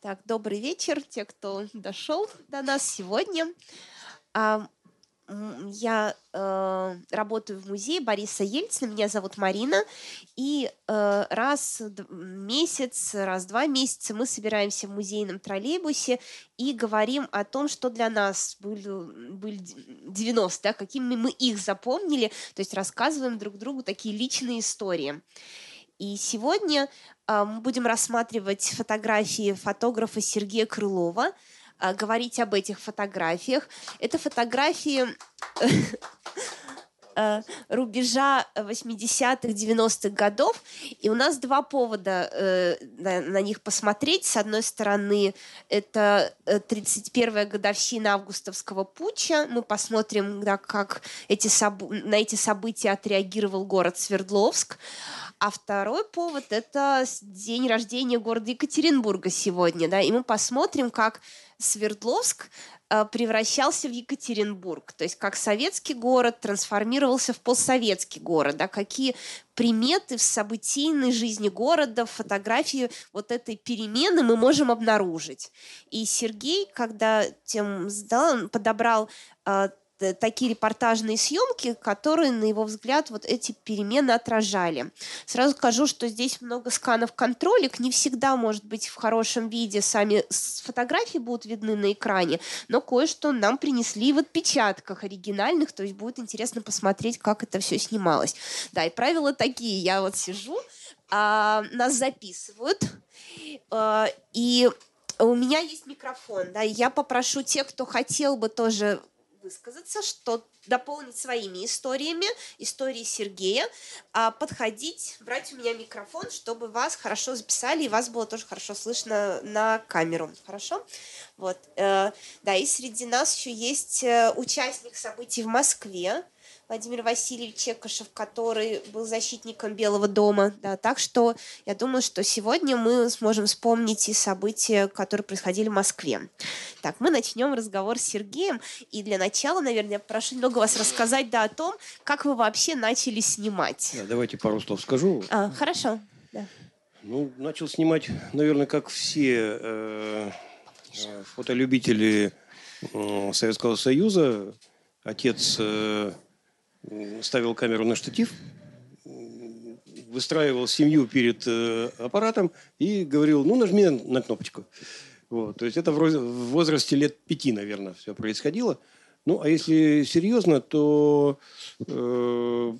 Так, добрый вечер, те, кто дошел до нас сегодня. Я э, работаю в музее Бориса Ельцина, меня зовут Марина, и э, раз в месяц, раз в два месяца мы собираемся в музейном троллейбусе и говорим о том, что для нас были, были 90, да, какими мы их запомнили, то есть рассказываем друг другу такие личные истории. И сегодня мы будем рассматривать фотографии фотографа Сергея Крылова, э, говорить об этих фотографиях. Это фотографии э, рубежа 80-х, 90-х годов. И у нас два повода э, на, на них посмотреть. С одной стороны, это 31-я годовщина августовского путча. Мы посмотрим, да, как эти собу- на эти события отреагировал город Свердловск. А второй повод – это день рождения города Екатеринбурга сегодня. Да, и мы посмотрим, как Свердловск э, превращался в Екатеринбург, то есть как советский город трансформировался в постсоветский город, да, какие приметы в событийной жизни города, фотографии вот этой перемены мы можем обнаружить. И Сергей, когда тем сдал, он подобрал э, Э, такие репортажные съемки, которые, на его взгляд, вот эти перемены отражали. Сразу скажу, что здесь много сканов контролек, не всегда, может быть, в хорошем виде сами фотографии будут видны на экране, но кое-что нам принесли в отпечатках оригинальных, то есть будет интересно посмотреть, как это все снималось. Да, и правила такие, я вот сижу, а, нас записывают, а, и у меня есть микрофон, да, я попрошу тех, кто хотел бы тоже высказаться, что дополнить своими историями, истории Сергея, а подходить, брать у меня микрофон, чтобы вас хорошо записали и вас было тоже хорошо слышно на камеру. Хорошо? Вот. Э, да, и среди нас еще есть э, участник событий в Москве, Владимир Васильевич Чекашев, который был защитником Белого дома. Да, так что я думаю, что сегодня мы сможем вспомнить и события, которые происходили в Москве. Так, мы начнем разговор с Сергеем. И для начала, наверное, я прошу немного вас рассказать да, о том, как вы вообще начали снимать. Да, давайте пару слов скажу. А, хорошо. Да. Ну, начал снимать, наверное, как все э, э фотолюбители э, Советского Союза. Отец э, ставил камеру на штатив, выстраивал семью перед э, аппаратом и говорил, ну, нажми на кнопочку. Вот. То есть это в возрасте лет пяти, наверное, все происходило. Ну, а если серьезно, то э,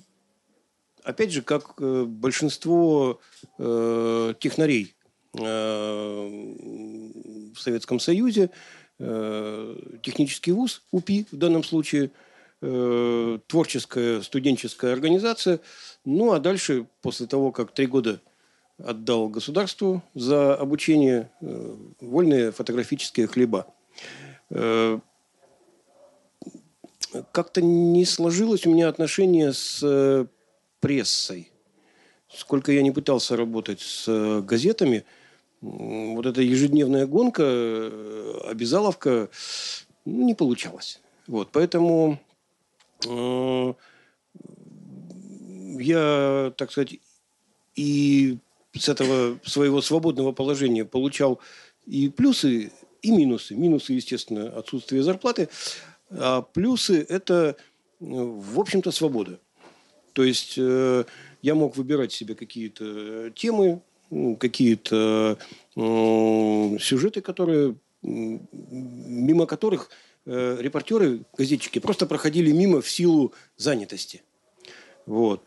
опять же, как э, большинство э, технарей э, в Советском Союзе, э, технический вуз, УПИ в данном случае – э, творческая студенческая организация. Ну, а дальше, после того, как три года отдал государству за обучение э, вольные фотографические хлеба. Э, как-то не сложилось у меня отношение с прессой. Сколько я не пытался работать с газетами, вот эта ежедневная гонка, обязаловка, ну, не получалось. Вот, поэтому я, так сказать, и с этого своего свободного положения получал и плюсы, и минусы. Минусы, естественно, отсутствие зарплаты, а плюсы – это, в общем-то, свобода. То есть э, я мог выбирать себе какие-то темы, какие-то э, сюжеты, которые, мимо которых э, репортеры, газетчики просто проходили мимо в силу занятости. Вот.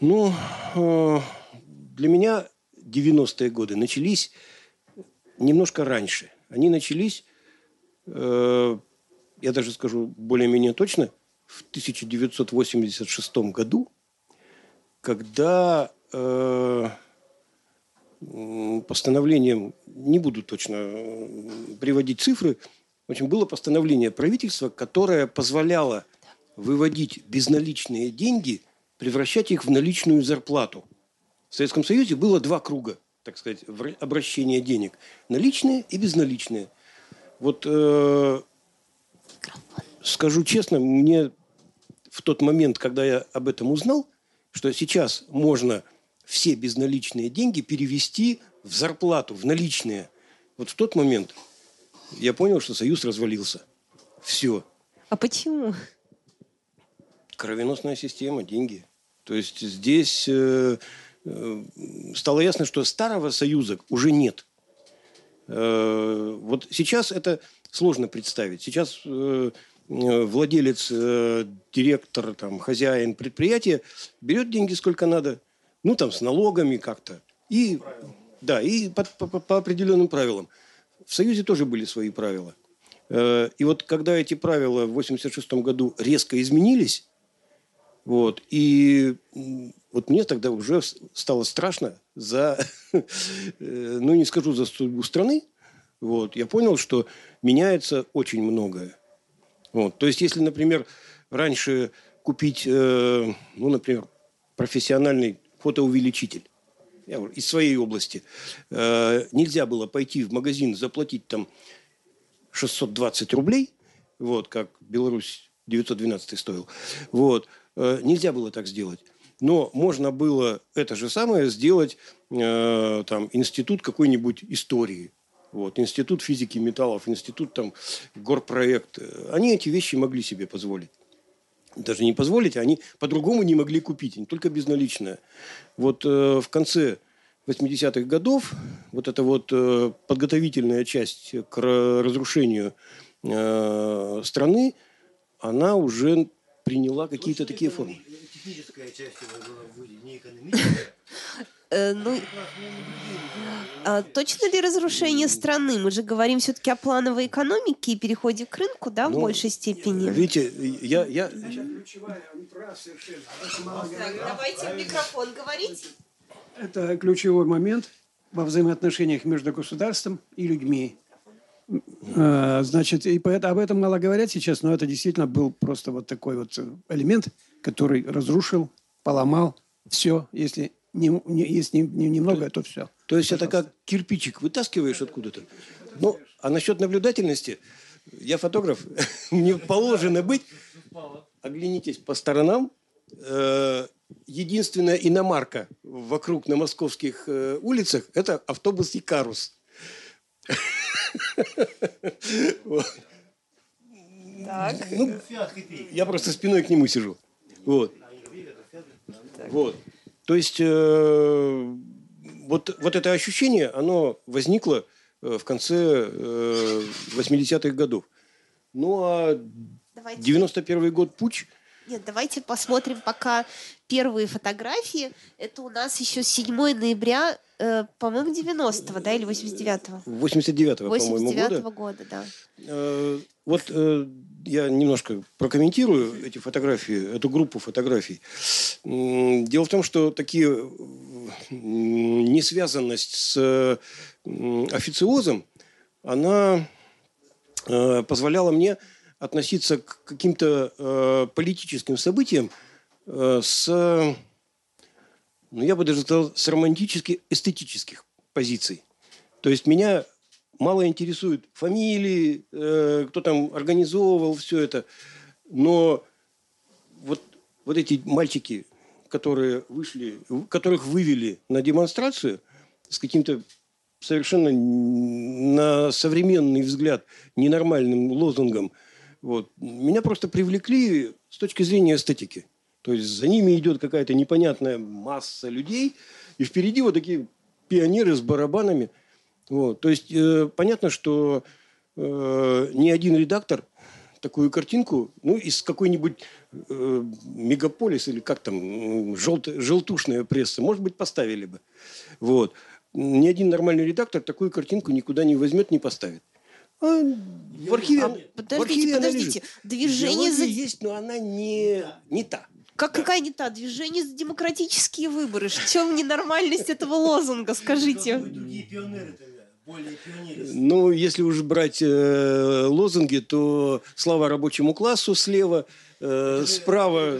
Ну, э, для меня 90-е годы начались немножко раньше. Они начались, э, я даже скажу более-менее точно, в 1986 году, когда э, постановлением, не буду точно э, приводить цифры, в общем, было постановление правительства, которое позволяло выводить безналичные деньги, превращать их в наличную зарплату. В Советском Союзе было два круга, так сказать, обращения денег. Наличные и безналичные. Вот э, скажу честно, мне в тот момент, когда я об этом узнал, что сейчас можно все безналичные деньги перевести в зарплату, в наличные. Вот в тот момент я понял, что Союз развалился. Все. А почему? Кровеносная система, деньги. То есть здесь э, э, стало ясно, что старого Союза уже нет. Э, вот сейчас это сложно представить. Сейчас э, э владелец, э, директор, там, хозяин предприятия берет деньги сколько надо, ну там с налогами как-то. И, да, и по, по, по определенным правилам. В Союзе тоже были свои правила. Э, и вот когда эти правила в 1986 году резко изменились, вот, и вот мне тогда уже стало страшно за, э, ну не скажу за судьбу страны, вот, я понял, что меняется очень многое. Вот, то есть, если, например, раньше купить, э, ну, например, профессиональный фотоувеличитель, я говорю, из своей области, э, нельзя было пойти в магазин, заплатить там 620 рублей, вот, как Беларусь 912 стоил, вот, э, нельзя было так сделать. Но можно было это же самое сделать, э, там, институт какой-нибудь истории, вот, институт физики металлов, институт там горпроект. Они эти вещи могли себе позволить даже не позволить, они по-другому не могли купить, не только безналичное. Вот э, в конце 80-х годов вот эта вот э, подготовительная часть к разрушению э, страны, она уже приняла какие-то такие формы. Техническая часть была не экономическая. Э, ну, а точно ли разрушение страны? Мы же говорим все-таки о плановой экономике и переходе к рынку, да, в ну, большей степени. Видите, я... я... Давайте микрофон говорить. Это ключевой момент во взаимоотношениях между государством и людьми. А, значит, и об этом мало говорят сейчас, но это действительно был просто вот такой вот элемент, который разрушил, поломал все, если не, не, если не, немного, то все. То есть Пожалуйста. это как кирпичик вытаскиваешь откуда-то. Ну, а насчет наблюдательности, я фотограф, мне положено быть. Оглянитесь по сторонам. Э, единственная иномарка вокруг на московских э, улицах – это автобус «Икарус». Так. Ну, я просто спиной к нему сижу. Вот. Вот. То есть э, вот, вот это ощущение, оно возникло э, в конце э, 80-х годов. Ну а Давайте. 91 год путь – нет, давайте посмотрим пока первые фотографии. Это у нас еще 7 ноября, э, по-моему, 90-го, да, или 89-го? 89-го, по-моему, года. 89-го года, да. Э, вот э, я немножко прокомментирую эти фотографии, эту группу фотографий. Дело в том, что такие несвязанность с официозом, она э, позволяла мне относиться к каким-то э, политическим событиям э, с, ну, я бы даже сказал, с романтически-эстетических позиций. То есть меня мало интересуют фамилии, э, кто там организовывал все это, но вот, вот эти мальчики, которые вышли, которых вывели на демонстрацию с каким-то совершенно на современный взгляд ненормальным лозунгом – вот. Меня просто привлекли с точки зрения эстетики. То есть за ними идет какая-то непонятная масса людей, и впереди вот такие пионеры с барабанами. Вот. То есть э, понятно, что э, ни один редактор такую картинку, ну, из какой-нибудь э, мегаполис или как там, желт, желтушная пресса, может быть, поставили бы. Вот. Ни один нормальный редактор такую картинку никуда не возьмет, не поставит. А, в архиве, а, подождите, в архиве подождите. Движение за... есть, но она не, не та. Как, да. какая не та? Движение за демократические выборы. В чем ненормальность этого лозунга, скажите? Другие пионеры ну, если уж брать э, лозунги, то слава рабочему классу слева, э, справа...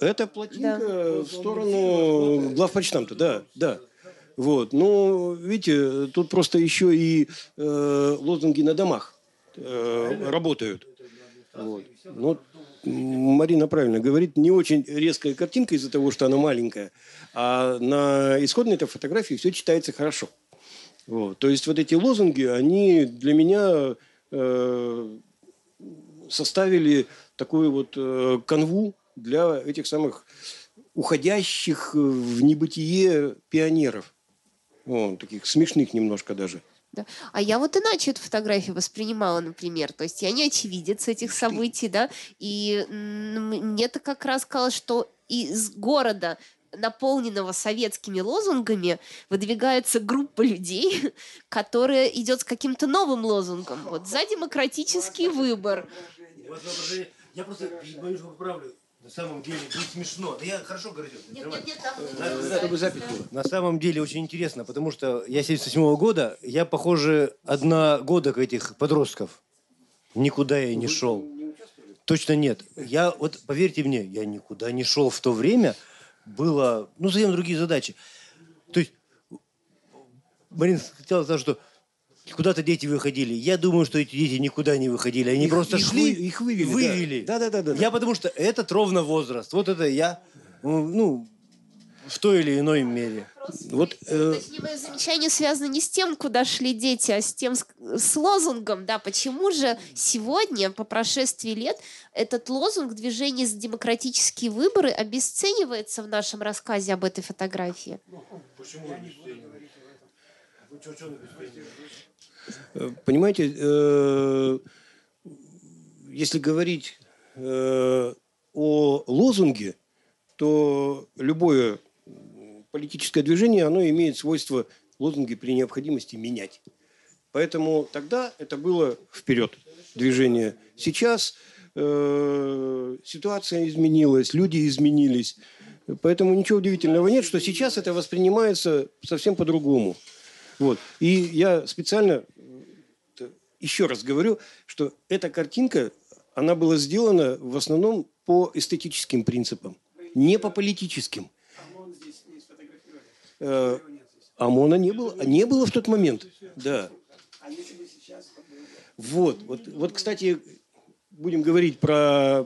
Это плотинка да. в сторону главпочтамта, да, да. Вот. Но, видите, тут просто еще и э, лозунги на домах э, работают. Вот. Ну, Марина правильно говорит, не очень резкая картинка из-за того, что она маленькая, а на исходной этой фотографии все читается хорошо. Вот. То есть вот эти лозунги, они для меня э, составили такую вот э, канву для этих самых уходящих в небытие пионеров. Вот, таких смешных немножко даже. Да. А я вот иначе эту фотографию воспринимала, например. То есть я не очевидец этих событий, да, и мне-то как раз казалось, что из города наполненного советскими лозунгами, выдвигается группа людей, которая идет с каким-то новым лозунгом. Вот за демократический выбор. Я просто боюсь, что поправлю. На самом деле не смешно. Да я хорошо говорю. Нет, нет, нет, там... Чтобы запись была. На самом деле очень интересно, потому что я 77 -го года, я, похоже, одногодок этих подростков. Никуда я не шел. Точно нет. Я, вот поверьте мне, я никуда не шел в то время. Было, ну, совсем другие задачи. То есть, Марина хотела сказать, что Куда-то дети выходили. Я думаю, что эти дети никуда не выходили. Они их, просто их шли, их вывели. Вывели. Да. Да, да, да, да. Я потому что этот ровно возраст. Вот это я, ну, в той или иной мере. Вот, э... Точнее, мое замечание связано не с тем, куда шли дети, а с тем, с, с лозунгом, да, почему же сегодня, по прошествии лет, этот лозунг движения за демократические выборы обесценивается в нашем рассказе об этой фотографии? Почему обесценивается? Понимаете, э, если говорить э, о лозунге, то любое политическое движение, оно имеет свойство лозунги при необходимости менять. Поэтому тогда это было вперед движение. Сейчас э, ситуация изменилась, люди изменились. Поэтому ничего удивительного нет, что сейчас это воспринимается совсем по-другому. Вот. И я специально еще раз говорю, что эта картинка, она была сделана в основном по эстетическим принципам, не по политическим. Э, ОМОНа не было, не было в тот момент, да. Вот, вот, вот, кстати, будем говорить про,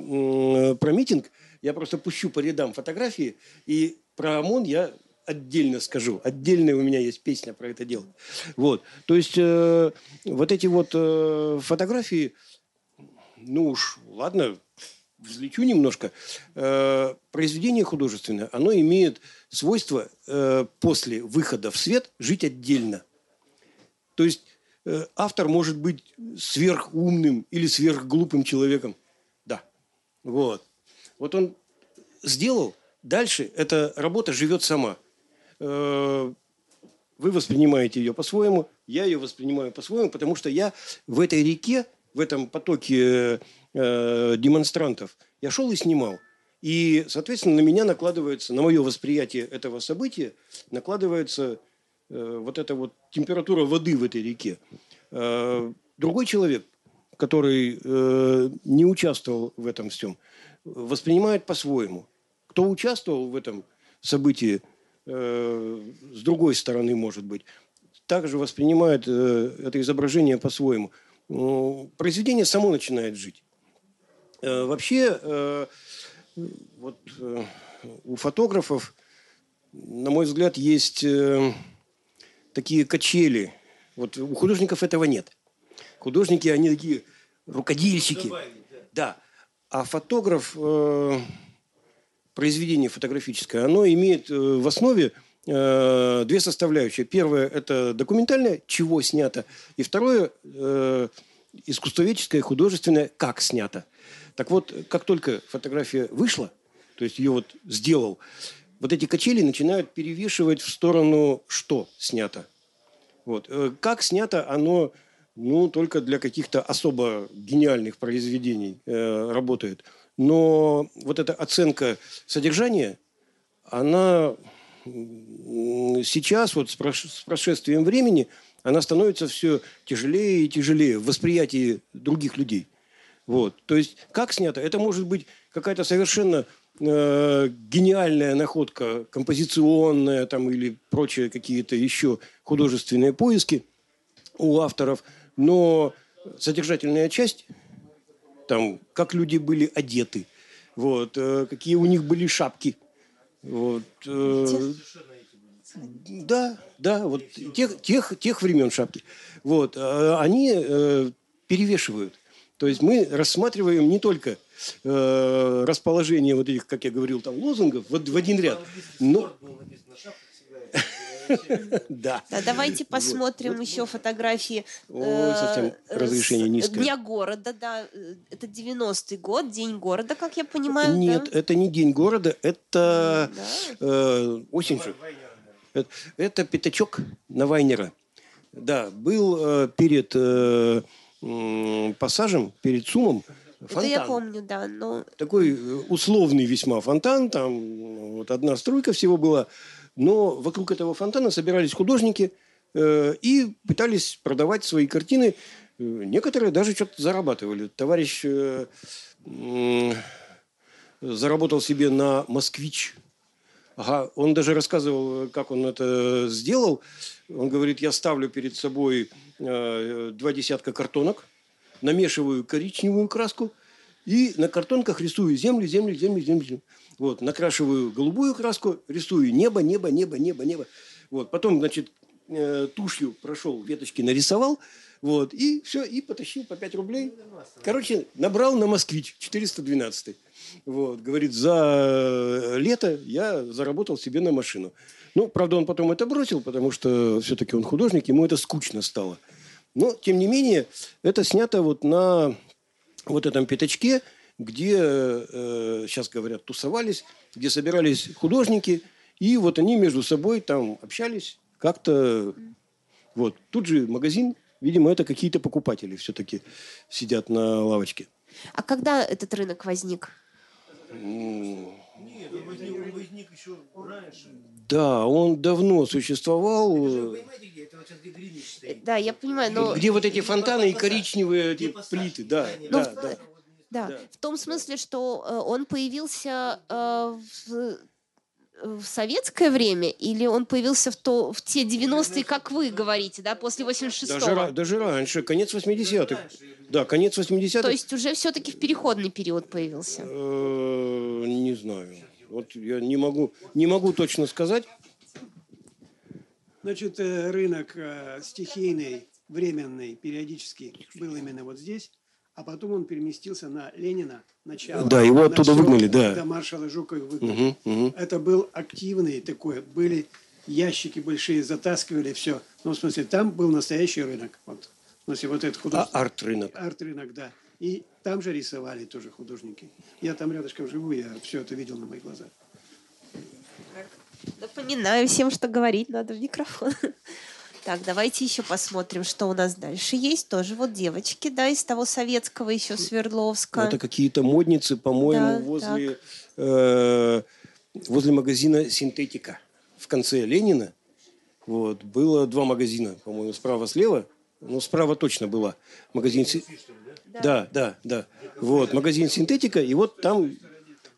про митинг, я просто пущу по рядам фотографии, и про ОМОН я отдельно скажу. Отдельная у меня есть песня про это дело. Вот. То есть э, вот эти вот э, фотографии, ну уж, ладно, взлечу немножко. Э, произведение художественное, оно имеет свойство э, после выхода в свет жить отдельно. То есть э, автор может быть сверхумным или сверхглупым человеком. Да. Вот. Вот он сделал, дальше эта работа живет сама – Э, вы воспринимаете ее по-своему, я ее воспринимаю по-своему, потому что я в этой реке, в этом потоке э, демонстрантов, я шел и снимал. И, соответственно, на меня накладывается, на мое восприятие этого события, накладывается э, вот эта вот температура воды в этой реке. Другой человек, который не участвовал в этом всем, воспринимает по-своему. Кто участвовал в этом событии, Э, с другой стороны, может быть, также воспринимает э, это изображение по-своему. Произведение само начинает жить. Э, вообще, вот у фотографов, на мой взгляд, есть такие качели. Вот у художников этого нет. Художники, они такие рукодельщики. Да. А фотограф произведение фотографическое, оно имеет э, в основе э, две составляющие. Первое – это документальное, чего снято. И второе э, – искусствоведческое, художественное, как снято. Так вот, как только фотография вышла, то есть ее вот сделал, вот эти качели начинают перевешивать в сторону, что снято. Вот. Как снято, оно ну, только для каких-то особо гениальных произведений э, работает – но вот эта оценка содержания, она сейчас, вот с прошествием времени, она становится все тяжелее и тяжелее в восприятии других людей. Вот. То есть, как снято? Это может быть какая-то совершенно э, гениальная находка, композиционная там, или прочие какие-то еще художественные поиски у авторов, но содержательная часть там, как люди были одеты, вот, э, какие у них были шапки. Вот, э, да, да, вот тех, тех, тех времен шапки. Вот, э, они э, перевешивают. То есть мы рассматриваем не только э, расположение вот этих, как я говорил, там лозунгов в, в один ряд, но... Да. да. Давайте посмотрим вот. еще фотографии. Ой, совсем э, разрешение низкое. Дня города, да. Это 90-й год, День города, как я понимаю. Нет, да? это не День города, это да. э, осень же. Это, это пятачок на Вайнера. Да, был э, перед э, э, пассажем, перед СУМом фонтан. Это я помню, да. Но... Такой э, условный весьма фонтан, там вот одна струйка всего была. Но вокруг этого фонтана собирались художники э, и пытались продавать свои картины. Э, некоторые даже что-то зарабатывали. Товарищ э, заработал себе на «Москвич». Ага, он даже рассказывал, как он это сделал. Он говорит, я ставлю перед собой два десятка картонок, намешиваю коричневую краску и на картонках рисую землю, землю, землю, землю. Вот, накрашиваю голубую краску, рисую небо, небо, небо, небо, небо. Вот, потом, значит, э, тушью прошел, веточки нарисовал, вот, и все, и потащил по 5 рублей. Короче, набрал на «Москвич» 412. Вот, говорит, за лето я заработал себе на машину. Ну, правда, он потом это бросил, потому что все-таки он художник, ему это скучно стало. Но, тем не менее, это снято вот на вот этом пятачке, где, э, сейчас говорят, тусовались, где собирались художники, и вот они между собой там общались как-то. Вот. Тут же магазин, видимо, это какие-то покупатели все-таки сидят на лавочке. А когда этот рынок возник? Нет, он возник, он возник еще раньше. Да, он давно существовал. Да, я понимаю, но... Где вот эти фонтаны и коричневые эти плиты, да, да, да. Да, да, в том смысле, что э, он появился э, в, в советское время или он появился в, то, в те 90-е, как вы говорите, да, после 86-го? Даже, даже раньше, конец 80-х. Да, конец 80-х. То есть уже все-таки в переходный период появился? Э, не знаю. Вот я не могу, не могу точно сказать. Значит, э, рынок э, стихийный, временный, периодически был именно вот здесь а потом он переместился на Ленина, начало. Да, его оттуда выгнали, да. До маршала Жукова выгнали. Угу, угу. Это был активный такой, были ящики большие, затаскивали все. Ну, в смысле, там был настоящий рынок. Вот. В смысле, вот этот художник. А арт-рынок. Арт-рынок, да. И там же рисовали тоже художники. Я там рядышком живу, я все это видел на моих глазах. Напоминаю всем, что говорить надо в микрофон. Так, давайте еще посмотрим, что у нас дальше есть. Тоже вот девочки, да, из того советского еще Свердловска. Это какие-то модницы, по-моему, да, возле, э, возле магазина «Синтетика». В конце Ленина вот, было два магазина, по-моему, справа-слева. Ну, справа точно была. Магазин... Да, да, да. да. Вот, магазин «Синтетика». И вот там,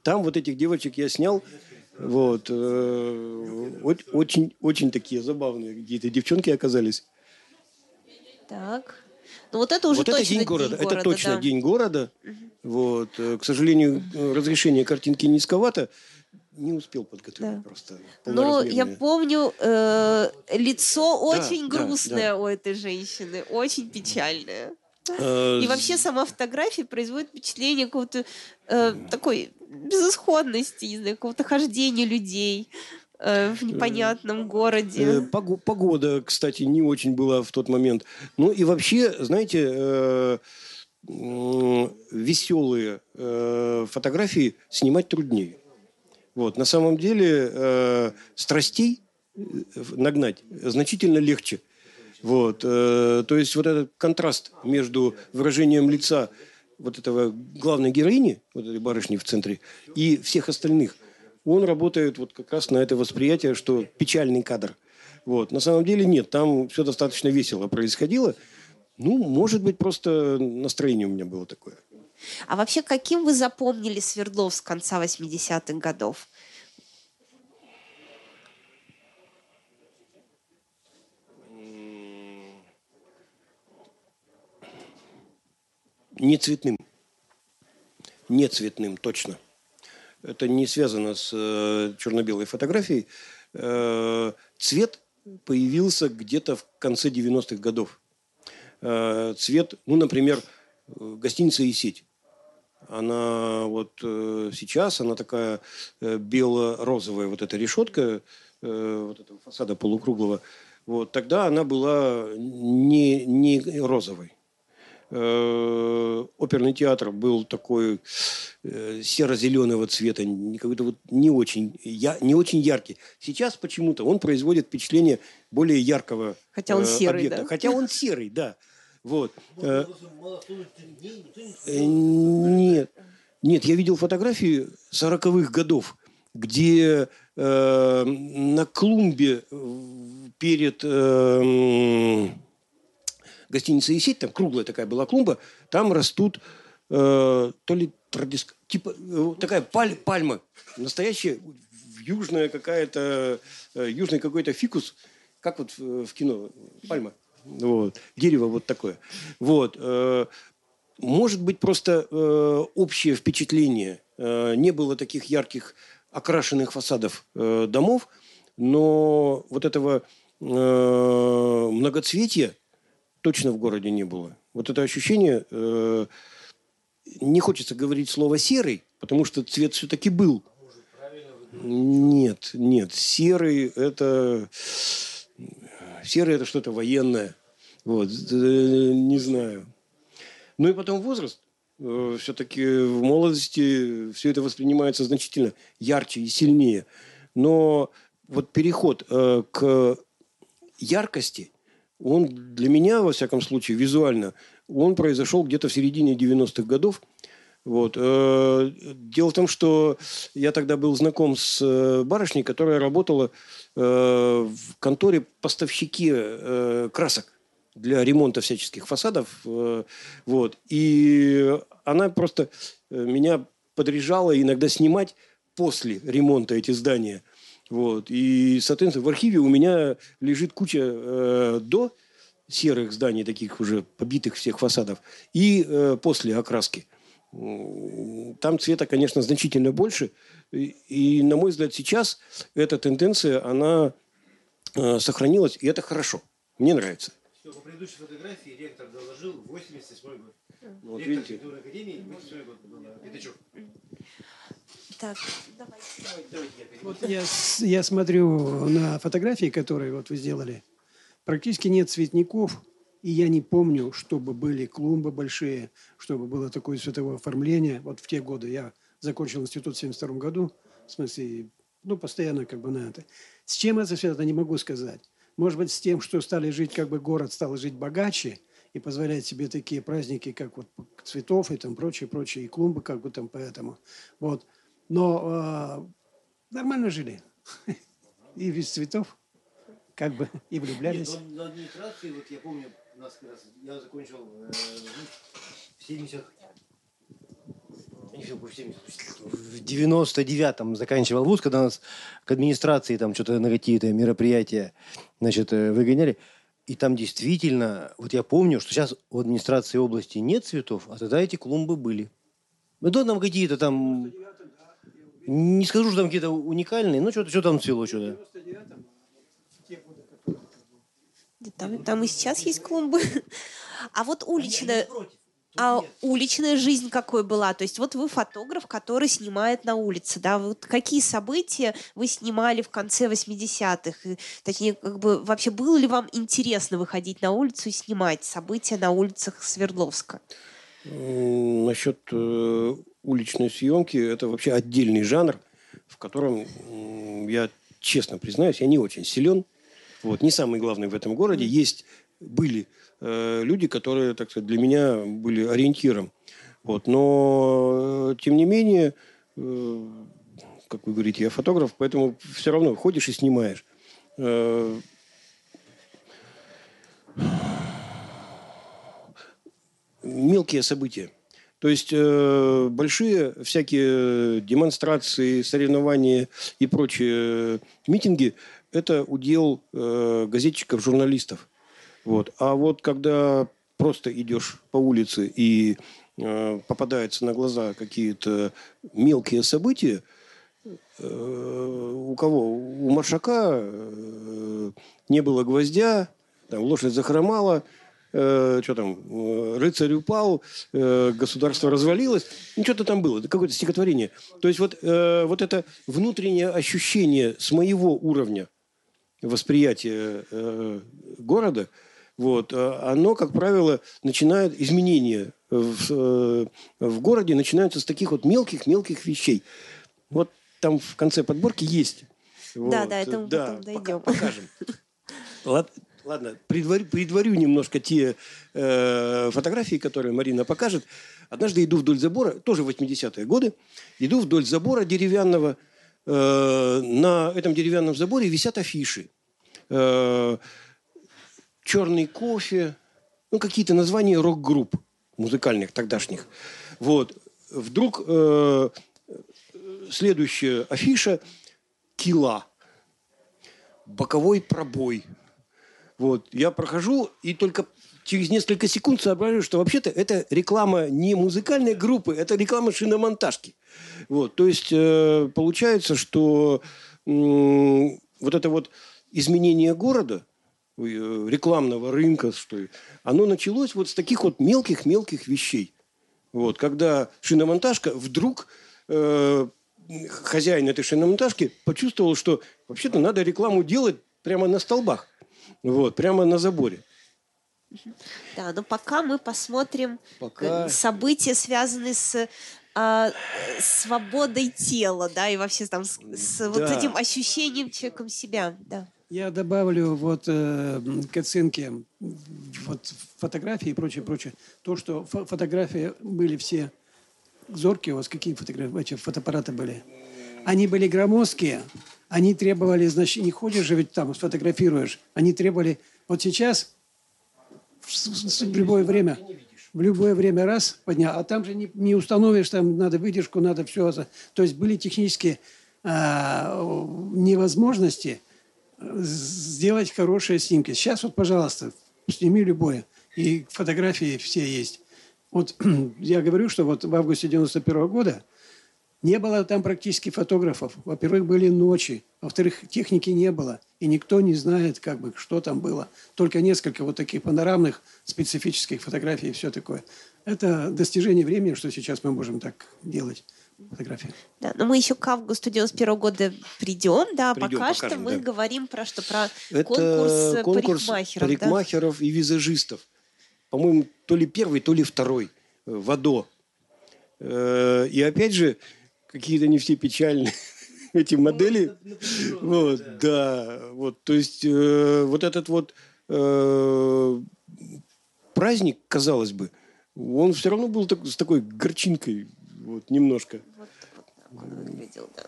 там вот этих девочек я снял вот. Э, очень, очень такие забавные какие-то девчонки оказались. Так. Ну вот это уже вот точно это день города. День города это точно да. день города. Угу. Вот. Э, к сожалению, разрешение картинки низковато. Не успел подготовить да. просто. Но я помню, э, лицо да, очень грустное да, да. у этой женщины, очень печальное. Э, И вообще сама фотография производит впечатление какого-то э, такой безысходности, не знаю, какого-то хождения людей э, в непонятном городе. Э, погода, кстати, не очень была в тот момент. Ну и вообще, знаете, э, веселые фотографии снимать труднее. Вот. На самом деле страстей нагнать значительно легче. Вот. То есть вот этот контраст между выражением лица вот этого главной героини, вот этой барышни в центре, и всех остальных, он работает вот как раз на это восприятие, что печальный кадр. Вот. На самом деле нет, там все достаточно весело происходило. Ну, может быть, просто настроение у меня было такое. А вообще, каким вы запомнили Свердловск конца 80-х годов? Не цветным. не цветным, точно. Это не связано с э, черно-белой фотографией. Э, цвет появился где-то в конце 90-х годов. Э, цвет, ну, например, гостиница и сеть. Она вот э, сейчас, она такая э, бело-розовая, вот эта решетка э, вот этого фасада полукруглого. Вот, тогда она была не, не розовой. Э, оперный театр был такой э, серо-зеленого цвета, какой-то вот не очень, я, не очень яркий. Сейчас почему-то он производит впечатление более яркого Хотя он э, серый, объекта. да? Хотя он серый, да. Вот. Нет. Нет, я видел фотографии 40-х годов, где э, на клумбе перед э, м, гостиницей «Сеть», там круглая такая была клумба, там растут э, то ли традиск... типа э, такая паль, пальма, настоящая южная какая-то, э, южный какой-то фикус, как вот в, в кино, пальма. Вот. Дерево вот такое. Вот. э, может быть, просто э, общее впечатление. Э, не было таких ярких окрашенных фасадов э, домов, но вот этого э, многоцветия точно в городе не было. Вот это ощущение, э, не хочется говорить слово серый, потому что цвет все-таки был. Нет, нет, серый это серый это что-то военное. Вот, э, не знаю. Ну и потом возраст. Все-таки в молодости все это воспринимается значительно ярче и сильнее. Но вот переход э, к яркости, он для меня, во всяком случае, визуально, он произошел где-то в середине 90-х годов. Вот. э, Дело в том, что я тогда был знаком с э, барышней, которая работала э, в конторе поставщики красок для ремонта всяческих фасадов. Вот. И она просто меня подряжала иногда снимать после ремонта эти здания. Вот. И, соответственно, в архиве у меня лежит куча э, до серых зданий, таких уже побитых всех фасадов, и э, после окраски. Там цвета, конечно, значительно больше. И, и, на мой взгляд, сейчас эта тенденция, она э, сохранилась, и это хорошо. Мне нравится. Все, по предыдущей фотографии ректор доложил 88 год. Вот ректор видите. академии 87 год был, Пятачок. Так. Вот я, я смотрю на фотографии, которые вот вы сделали. Практически нет цветников. И я не помню, чтобы были клумбы большие, чтобы было такое световое оформление. Вот в те годы я закончил институт в 72 году. В смысле, ну, постоянно как бы на это. С чем это связано, не могу сказать. Может быть, с тем, что стали жить, как бы город стал жить богаче и позволяет себе такие праздники, как вот цветов и там прочее, прочее, и клумбы как бы там поэтому. Вот. Но а, нормально жили. И без цветов. Как бы и Нет, влюблялись. он на администрации, вот я помню, у нас как раз, я закончил э, в 70 не всё, в 70, в 99-м заканчивал вуз, когда нас к администрации там что-то на какие-то мероприятия значит, э, выгоняли. И там действительно, вот я помню, что сейчас у администрации области нет цветов, а тогда эти клумбы были. Ну, да, там какие-то там... Не скажу, что там какие-то уникальные, но что-то что там цвело, что-то. Там, там и сейчас есть клумбы. А вот уличная, а уличная жизнь какой была? То есть вот вы фотограф, который снимает на улице, да? Вот какие события вы снимали в конце 80-х? И, Точнее, как бы вообще было ли вам интересно выходить на улицу и снимать события на улицах Свердловска? Насчет э, уличной съемки, это вообще отдельный жанр, в котором, я честно признаюсь, я не очень силен. Вот, не самый главный в этом городе. Есть, были э, люди, которые, так сказать, для меня были ориентиром. Вот, но, э, тем не менее, э, как вы говорите, я фотограф, поэтому все равно ходишь и снимаешь. Э, мелкие события. То есть э, большие всякие демонстрации, соревнования и прочие э, митинги – это удел э, газетчиков, журналистов. Вот. А вот когда просто идешь по улице и э, попадаются на глаза какие-то мелкие события, э, у кого? У Маршака э, не было гвоздя, там лошадь захромала, э, что там, э, рыцарь упал, э, государство развалилось. Ну, что-то там было, какое-то стихотворение. То есть вот, э, вот это внутреннее ощущение с моего уровня восприятия э, города, вот, э, оно, как правило, начинает, изменения в, э, в городе начинаются с таких вот мелких-мелких вещей. Вот там в конце подборки есть. Да, Вот, да, это мы да, потом дойдем. пока- покажем. Ладно, предварю, предварю немножко те э, фотографии, которые Марина покажет. Однажды иду вдоль забора, тоже 80-е годы, иду вдоль забора деревянного. Э, на этом деревянном заборе висят афиши. Э, черный кофе, ну, какие-то названия рок-групп музыкальных тогдашних. Вот. Вдруг э, следующая афиша «Кила». Боковой пробой. Вот. Я прохожу и только через несколько секунд соображаю, что вообще-то это реклама не музыкальной группы, это реклама шиномонтажки. Вот. То есть э, получается, что м, вот это вот изменение города, э, рекламного рынка, что ли, оно началось вот с таких вот мелких-мелких вещей. Вот, когда шиномонтажка вдруг э, хозяин этой шиномонтажки почувствовал, что вообще-то надо рекламу делать прямо на столбах, вот, прямо на заборе. Да, но пока мы посмотрим Пока- э, события, связанные с а, свободой тела, да, и вообще там с, с вот Да. этим ощущением человеком себя, да. Я добавлю вот э, к оценке вот фотографии и прочее, прочее. То, что фо- фотографии были все зоркие, у вас какие фотографии, эти фотоаппараты были? Они были громоздкие, они требовали, значит, не ходишь же ведь там, сфотографируешь, они требовали, вот сейчас в, любое время, в любое время раз поднял, а там же не, не установишь, там надо выдержку, надо все. То есть были технические а, невозможности сделать хорошие снимки. Сейчас вот, пожалуйста, сними любое. И фотографии все есть. Вот я говорю, что вот в августе 91 года не было там практически фотографов. Во-первых, были ночи. Во-вторых, техники не было. И никто не знает, как бы, что там было. Только несколько вот таких панорамных специфических фотографий и все такое. Это достижение времени, что сейчас мы можем так делать фотографии. Да, но мы еще к августу 91 года придем, да, Придем, пока что покажем, мы да. говорим про что? Про Это конкурс, э, конкурс парикмахеров, да? парикмахеров и визажистов. По-моему, то ли первый, то ли второй. э, в АДО. Э, И опять же, какие-то не все печальные эти модели. Вот, да. Вот, то есть э, вот этот вот э, праздник, казалось бы, он все равно был так- с такой горчинкой, вот, немножко. Вот, вот так он выглядел, да.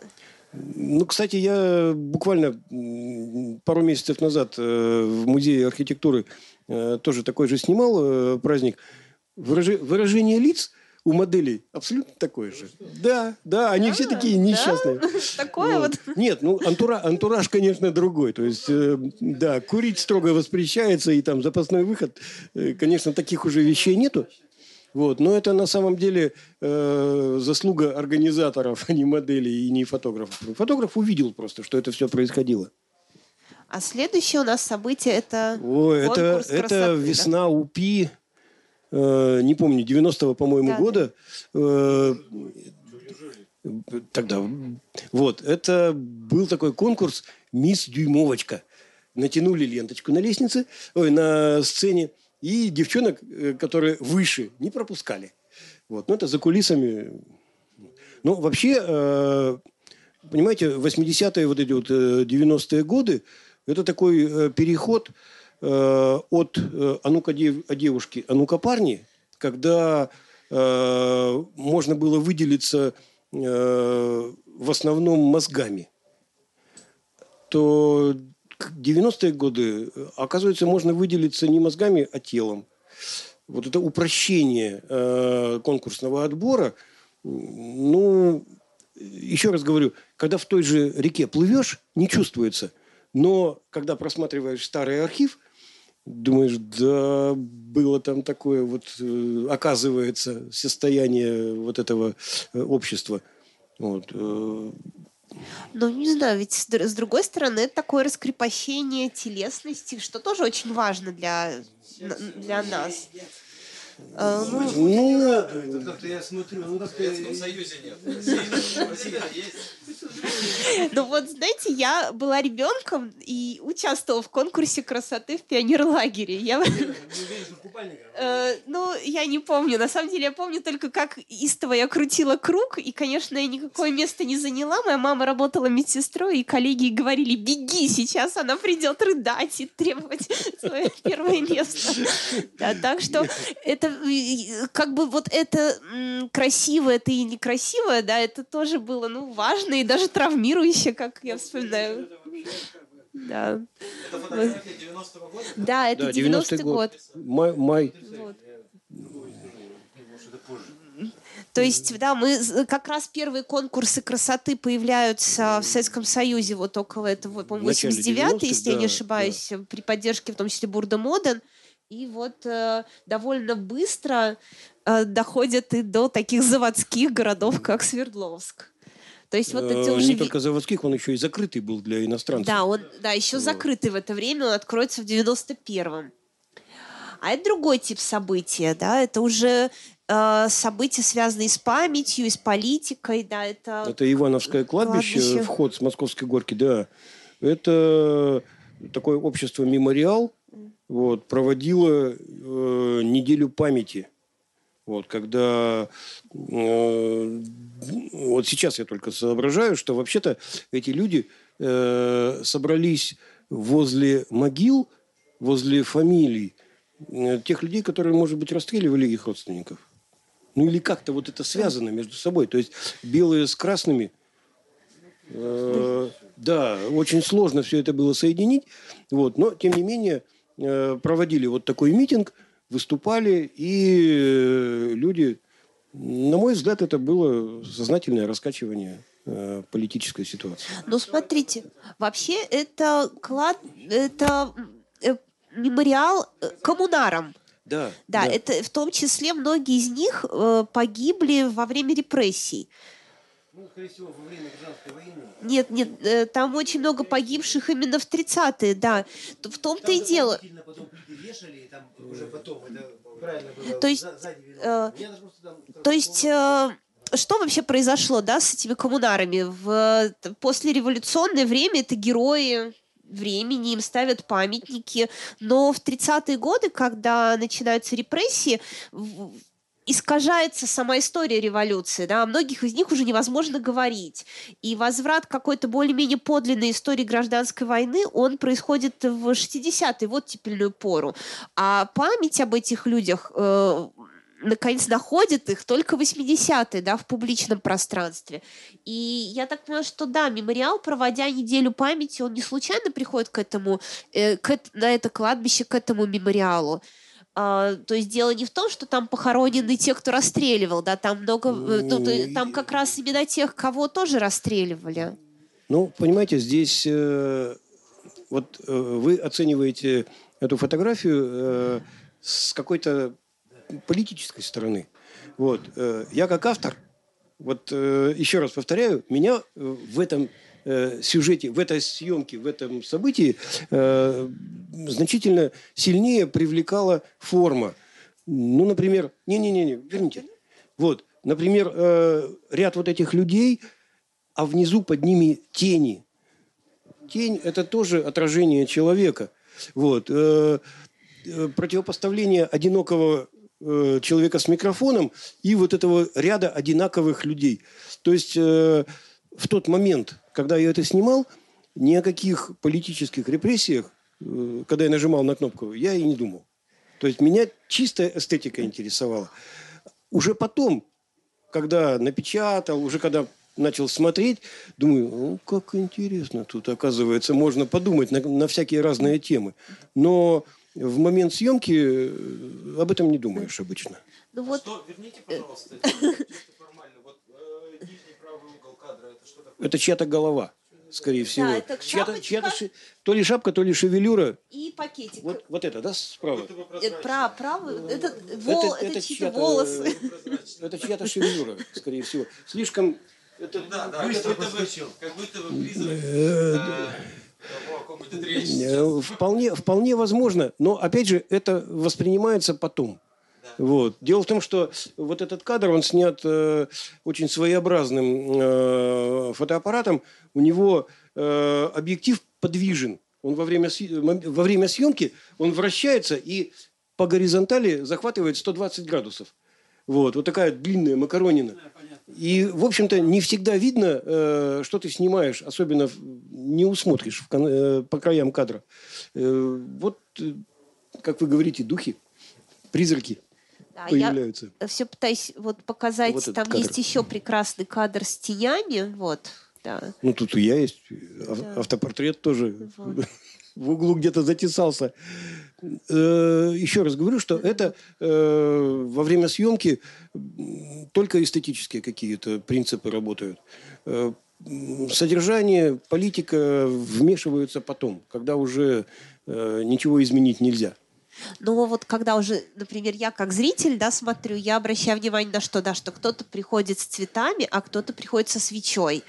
Ну, кстати, я буквально пару месяцев назад э, в музее архитектуры э, тоже такой же снимал э, праздник. Выражи- выражение лиц у моделей абсолютно такое же. Да, да, они все такие несчастные. Такое вот. Нет, ну антура, антураж, конечно, другой. То есть, э, да, курить строго воспрещается, и там запасной выход. Э, конечно, таких уже вещей нету. Вот. Но это на самом деле э, заслуга организаторов, а не моделей и не фотографов. Фотограф увидел просто, что это все происходило. А следующее у нас событие это это, конкурс это красоты, да? весна УПИ, э, не помню, 90-го, по-моему, Да, да. года. Э, тогда. Вот, это был такой конкурс «Мисс Дюймовочка». Натянули ленточку на лестнице, ой, на сцене, и девчонок, э, которые выше, не пропускали. Вот, ну, это за кулисами. Ну, вообще, э, понимаете, 80-е, вот эти вот э, 90-е годы, это такой э, переход э, от э, «А ну-ка, а девушки, а ну-ка, парни», когда э, можно было выделиться э, в основном мозгами, то к 90-е годы, э, оказывается, можно выделиться не мозгами, а телом. Вот это упрощение э, конкурсного отбора, ну, еще раз говорю, когда в той же реке плывешь, не чувствуется. Но когда просматриваешь старый архив, думаешь, да, было там такое вот, э, оказывается, состояние вот этого э, общества. Вот. Э. Ну, не знаю, ведь с другой стороны, это такое раскрепощение телесности, что тоже очень важно для, для нас. А, ну, ну как-то я смотрю, ну как-то... В Советском Союзе нет. Ну вот, знаете, я была ребенком и участвовала в конкурсе красоты в пионерлагере. Я... Э, ну, я не помню. На самом деле, я помню только, как истово я крутила круг, и, конечно, я никакое место не заняла. Моя мама работала медсестрой, и коллеги говорили, беги, сейчас она придет рыдать и требовать свое первое место. Да, так что это как бы вот это красиво, это и некрасиво, да, это тоже было, ну, важно и даже травмирующе, как я вспоминаю. Да. Это фотография 90-го года? Да, это да, 90-й год. Май. май. Вот. То есть, да, мы как раз первые конкурсы красоты появляются в Советском Союзе вот около этого, по-моему, 89 если да, я не ошибаюсь, да. при поддержке в том числе Бурда Моден. И вот э, довольно быстро э, доходят и до таких заводских городов, как Свердловск. То есть вот эти э, уже... Не только заводских, он еще и закрытый был для иностранцев. Да, он, да, еще вот. закрытый в это время, он откроется в 91-м. А это другой тип события, да, это уже э, события, связанные с памятью, и с политикой, да, это... Это Ивановское кладбище, кладбище. вход с Московской горки, да. Это такое общество «Мемориал», вот, проводило э, неделю памяти – вот, когда э, вот сейчас я только соображаю, что вообще-то эти люди э, собрались возле могил, возле фамилий э, тех людей, которые, может быть, расстреливали их родственников. Ну или как-то вот это связано между собой. То есть белые с красными. Э, да, очень сложно все это было соединить. Вот, но, тем не менее, проводили вот такой митинг – выступали, и э, люди, на мой взгляд, это было сознательное раскачивание э, политической ситуации. Ну, смотрите, вообще это клад, это э, мемориал коммунарам. Да, да, да, это в том числе многие из них э, погибли во время репрессий. Ну, скорее всего, во время гражданской войны. Нет, нет, э, там очень много погибших именно в 30-е, да. В том-то и дело. Вешали, потом было. То есть, э, то есть э, что вообще произошло, да, с этими коммунарами? В послереволюционное время это герои времени, им ставят памятники, но в 30-е годы, когда начинаются репрессии, искажается сама история революции, да, о многих из них уже невозможно говорить. И возврат какой-то более-менее подлинной истории гражданской войны, он происходит в 60-е, вот оттепельную пору. А память об этих людях э, наконец находит их только 80-е, да, в публичном пространстве. И я так понимаю, что да, мемориал, проводя неделю памяти, он не случайно приходит к этому, э, к, на это кладбище, к этому мемориалу. А, то есть дело не в том, что там похоронены те, кто расстреливал, да, там много, ну, там как раз именно тех, кого тоже расстреливали. Ну, понимаете, здесь э, вот э, вы оцениваете эту фотографию э, с какой-то политической стороны. Вот, э, я как автор, вот э, еще раз повторяю, меня э, в этом э, сюжете, в этой съемке, в этом событии э, значительно сильнее привлекала форма. Ну, например, не-не-не, верните. Вот, например, э, ряд вот этих людей, а внизу под ними тени. Тень – это тоже отражение человека. Вот. Противопоставление одинокого человека с микрофоном и вот этого ряда одинаковых людей. То есть э, в тот момент, когда я это снимал, ни о каких политических репрессиях, э, когда я нажимал на кнопку, я и не думал. То есть меня чистая эстетика интересовала. Уже потом, когда напечатал, уже когда начал смотреть, думаю, ну, как интересно тут, оказывается, можно подумать на, на всякие разные темы. Но в момент съемки э, об этом не думаешь обычно. Ну вот... Что, верните, пожалуйста, Это чья-то голова скорее всего. это чья-то, чья-то то ли шапка, то ли шевелюра. И пакетик. Вот, вот это, да, справа? Это про, право, это, вол, это, чьи-то чья-то- волосы. Это чья-то шевелюра, скорее всего. Слишком... Это, Да, да, как будто бы, как будто бы призрак э, речь. Э, Вполне, вполне возможно, но опять же это воспринимается потом. Вот. Дело в том, что вот этот кадр, он снят э, очень своеобразным э, фотоаппаратом. У него э, объектив подвижен. Он во время, мом- во время съемки он вращается и по горизонтали захватывает 120 градусов. Вот, вот такая длинная макаронина. И, в общем-то, не всегда видно, э, что ты снимаешь, особенно не усмотришь в э, по краям кадра. Э, вот, э, как вы говорите, духи, призраки Да, я появляются. все пытаюсь вот показать, Вот там кадр. есть еще прекрасный кадр с тенями, вот, да. Ну, тут и я есть, ав- автопортрет тоже Вот. в углу где-то затесался. Э, Еще раз говорю, что это э, во время съемки только эстетические какие-то принципы работают. Э, Содержание, политика вмешиваются потом, когда уже э, ничего изменить нельзя. Но вот когда уже, например, я как зритель, да, смотрю, я обращаю внимание на что, да, что кто-то приходит с цветами, а кто-то приходит со свечой.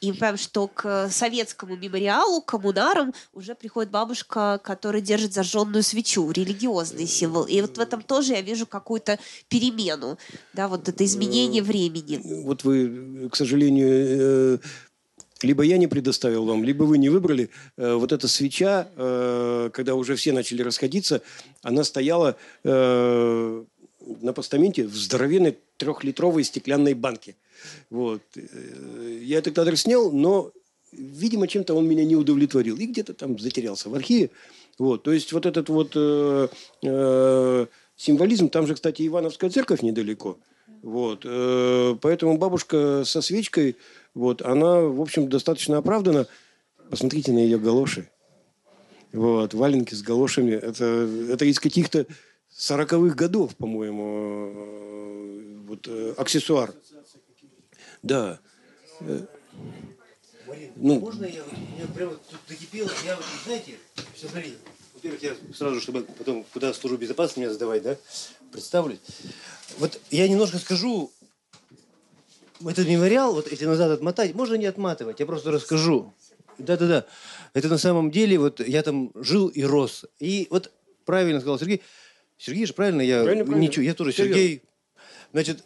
И прям что к советскому мемориалу, коммунарам уже приходит бабушка, которая держит зажженную свечу, религиозный символ. И вот в этом тоже я вижу какую-то перемену, да, вот это изменение времени. Вот вы, к сожалению, э, либо я не предоставил вам, либо вы не выбрали. Э, Вот эта свеча, э, когда уже все начали расходиться, она стояла э, на постаменте в здоровенной трехлитровой стеклянной банке. Вот. Я этот кадр снял, но, видимо, чем-то он меня не удовлетворил. И где-то там затерялся в архиве. Вот. То есть вот этот вот э, э, символизм, там же, кстати, Ивановская церковь недалеко. Вот. э, Поэтому бабушка со свечкой, вот, она, в общем, достаточно оправдана. Посмотрите на ее галоши. Вот, валенки с галошами. Это, это из каких-то сороковых годов, по-моему, э, вот, э, аксессуар. Да. Марин, Ну. можно я, у меня прямо тут накипело, я вот, знаете, все смотри, во-первых, я сразу, чтобы потом куда в службу безопасности меня задавать, да, представлюсь. Вот я немножко скажу, этот мемориал, вот если назад отмотать, можно не отматывать, я просто расскажу. Да-да-да. Это на самом деле, вот я там жил и рос. И вот правильно сказал Сергей. Сергей же правильно, я Правильно, правильно. ничего, я тоже Серьезно. Сергей. Значит,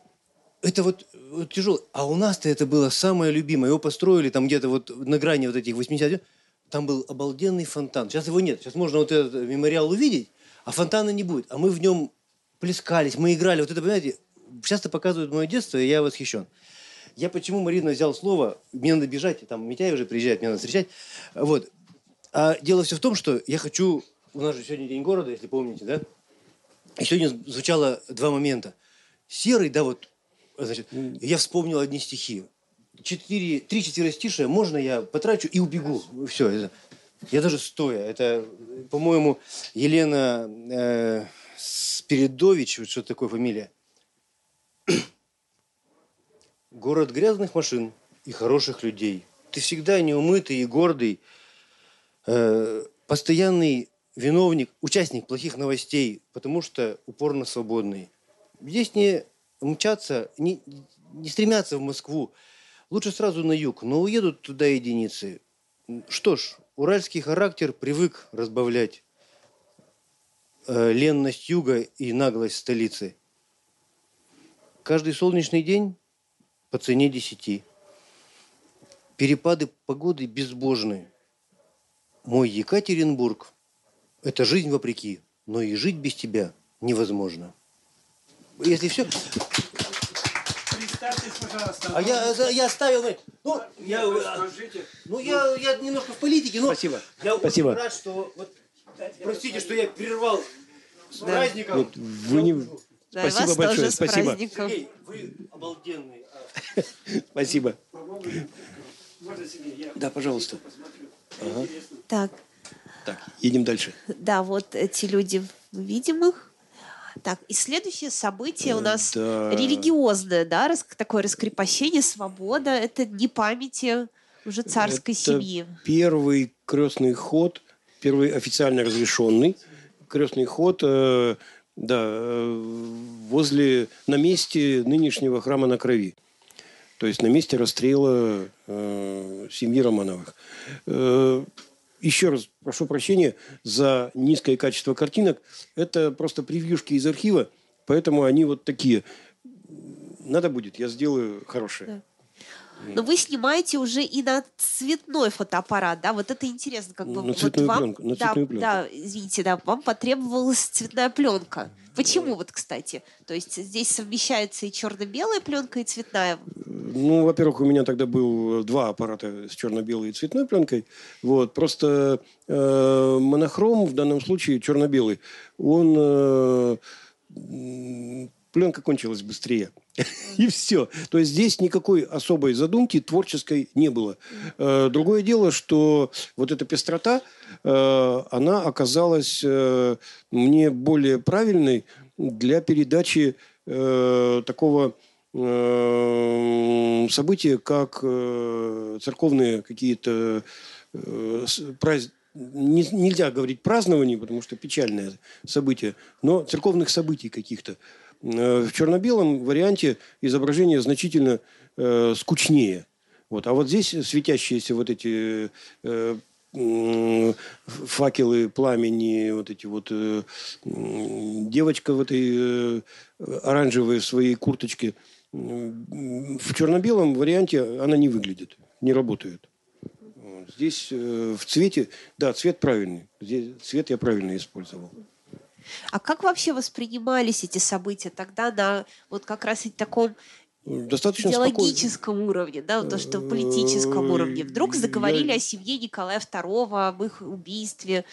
это вот, вот тяжело. А у нас-то это было самое любимое. Его построили там где-то вот на грани вот этих 80 Там был обалденный фонтан. Сейчас его нет. Сейчас можно вот этот мемориал увидеть, а фонтана не будет. А мы в нем плескались, мы играли. Вот это, понимаете, часто показывают мое детство, и я восхищен. Я почему, Марина, взял слово, мне надо бежать, там Митяй уже приезжает, мне надо встречать. Вот. А дело все в том, что я хочу... У нас же сегодня День города, если помните, да? И сегодня звучало два момента. Серый, да, вот, значит, я вспомнил одни стихи. Четыре, три четверостишия можно я потрачу и убегу. Все, это, я даже стоя. Это, по-моему, Елена э, Спиридович, что такое фамилия. Город грязных машин и хороших людей. Ты всегда неумытый и гордый, э, постоянный виновник, участник плохих новостей, потому что упорно свободный. Здесь не мчаться, не, не стремятся в Москву. Лучше сразу на юг, но уедут туда единицы. Что ж, уральский характер привык разбавлять э, ленность юга и наглость столицы. Каждый солнечный день по цене десяти. Перепады погоды безбожны. Мой Екатеринбург – это жизнь вопреки, но и жить без тебя невозможно. Если все... Пожалуйста. А я, это я оставил... Ну, я, Скажите. ну я, я немножко в политике, но... Спасибо. Я Спасибо. рад, что... Вот, простите, что я прервал с праздником. Нет, вы не- Да, Спасибо вас большое, тоже с спасибо. праздником. Сергей, вы обалденный. Спасибо. Можно себе, я Да, пожалуйста. Так, Так, едем дальше. да, вот эти люди, мы видим их. Так, и следующее событие у нас да. религиозное, да, рас- такое раскрепощение, свобода. Это дни памяти Уже царской Это семьи. Первый крестный ход, первый официально разрешенный крестный ход, э, да, э, возле, на месте нынешнего храма на крови. То есть на месте расстрела э, семьи Романовых. Э, еще раз прошу прощения за низкое качество картинок. Это просто превьюшки из архива, поэтому они вот такие. Надо будет, я сделаю хорошие. Да. Но вы снимаете уже и на цветной фотоаппарат, да? Вот это интересно, как бы. На цветную вот вам, пленку, на да, пленку. да, извините, да, вам потребовалась цветная пленка. Почему вот, кстати? То есть здесь совмещается и черно-белая пленка, и цветная. Ну, во-первых, у меня тогда был два аппарата с черно-белой и цветной пленкой. Вот. Просто э, монохром, в данном случае черно-белый, он... Э, пленка кончилась быстрее. И все. То есть здесь никакой особой задумки творческой не было. Э, Другое дело, что вот эта пестрота, э, она оказалась э, мне более правильной для передачи такого события, как церковные какие-то с- празд- не- нельзя говорить празднование, потому что печальное событие, но церковных событий каких-то. Э, В черно-белом варианте изображение значительно э, скучнее. Вот. А вот здесь светящиеся вот эти э, факелы пламени, вот эти вот э, девочка в этой э, оранжевой своей курточке. В черно-белом варианте она не выглядит, не работает. Здесь э, в цвете, да, цвет правильный. Здесь цвет я правильно использовал. А как вообще воспринимались эти события тогда на вот как раз и таком Достаточно спокойно. идеологическом уровне, да, то, что в политическом Э, уровне. Вдруг заговорили я- о семье Николая II, об их убийстве.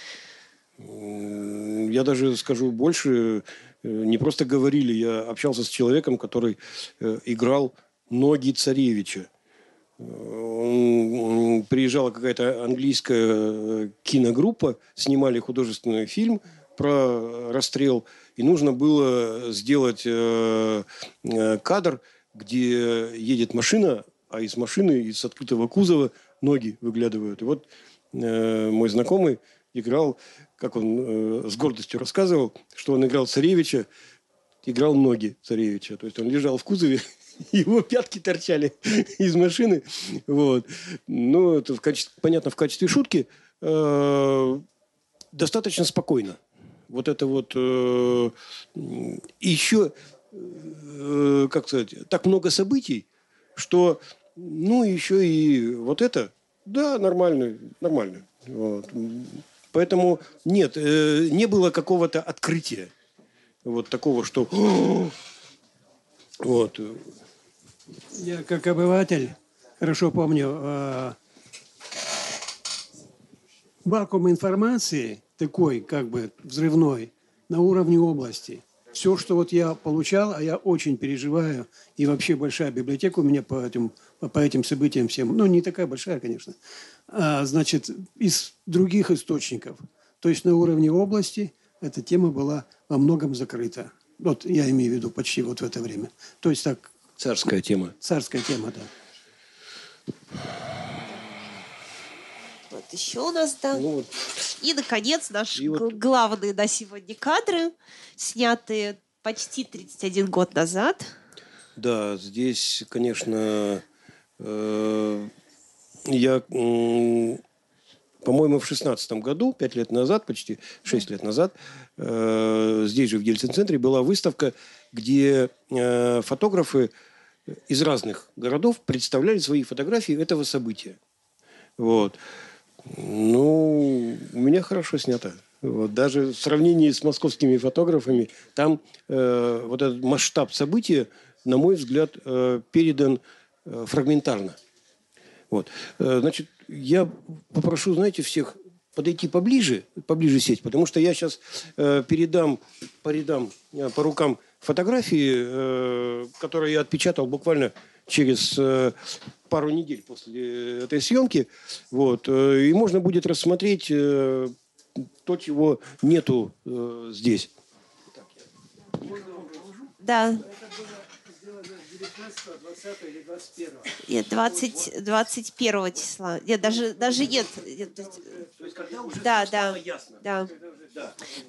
М, Я даже скажу больше, э, не просто говорили, я общался с человеком, который э, играл ноги царевича. Э, Приезжала какая-то английская э, киногруппа, снимали художественный фильм про расстрел, и нужно было сделать э, э, кадр, где едет машина, а из машины, из открытого кузова ноги выглядывают. И вот э, мой знакомый играл, как он э, с гордостью рассказывал, что он играл царевича, играл ноги царевича. То есть он лежал в кузове, его пятки торчали из машины. Вот. Ну, это в качестве, понятно, в качестве шутки. Э, достаточно спокойно. Вот это вот... э, еще, э, как сказать, так много событий, что, ну, еще и вот это, да, нормально, нормально. Вот. Поэтому нет, э, не было какого-то открытия. Вот такого, что... Вот. Я как обыватель хорошо помню э, вакуум информации такой, как бы взрывной, на уровне области. Все, что вот я получал, а я очень переживаю, и вообще большая библиотека у меня по этим, по этим событиям всем, ну, не такая большая, конечно, а, значит, из других источников. То есть на уровне области эта тема была во многом закрыта. Вот я имею в виду почти вот в это время. То есть так Царская тема. Царская тема, да. Вот еще у нас, да. Ну, вот, И, наконец, наши И вот- главные на сегодня кадры, снятые почти 31 год назад. да, здесь, конечно, э, я, по-моему, в шестнадцатом году, пять лет назад, почти шесть лет назад, э, здесь же в Ельцин-центре была выставка, где э, фотографы из разных городов представляли свои фотографии этого события. Вот. Ну, у меня хорошо снято. Вот. Даже в сравнении с московскими фотографами, там э, вот этот масштаб события, на мой взгляд, э, передан э, фрагментарно. Вот. Э, значит, я попрошу, знаете, всех подойти поближе, поближе сесть, потому что я сейчас э, передам по рядам, э, по рукам фотографии, э, которые я отпечатал буквально через э, пару недель после этой съемки. Вот. Э, и можно будет рассмотреть э, то, чего нету э, здесь. Да. Нет, 20, 21 числа. Нет, даже, даже нет. нет. Да, да, да.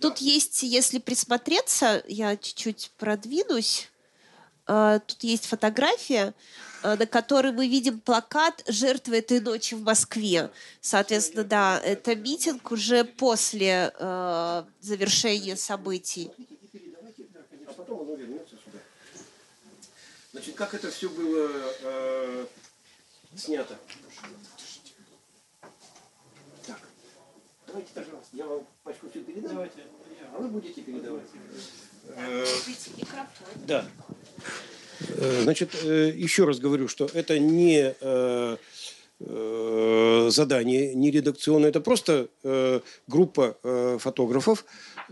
Тут есть, если присмотреться, я чуть-чуть продвинусь. А, тут есть фотография, на которой мы видим плакат «Жертвы этой ночи в Москве». Соответственно, да, это митинг уже после э, завершения событий. А потом оно вернется сюда. Значит, как это все было э, снято? Так, давайте, пожалуйста, я вам пачку все передам, давайте. а вы будете передавать. Э, да. Э, значит, э, еще раз говорю, что это не э, задание, не редакционное, это просто группа фотографов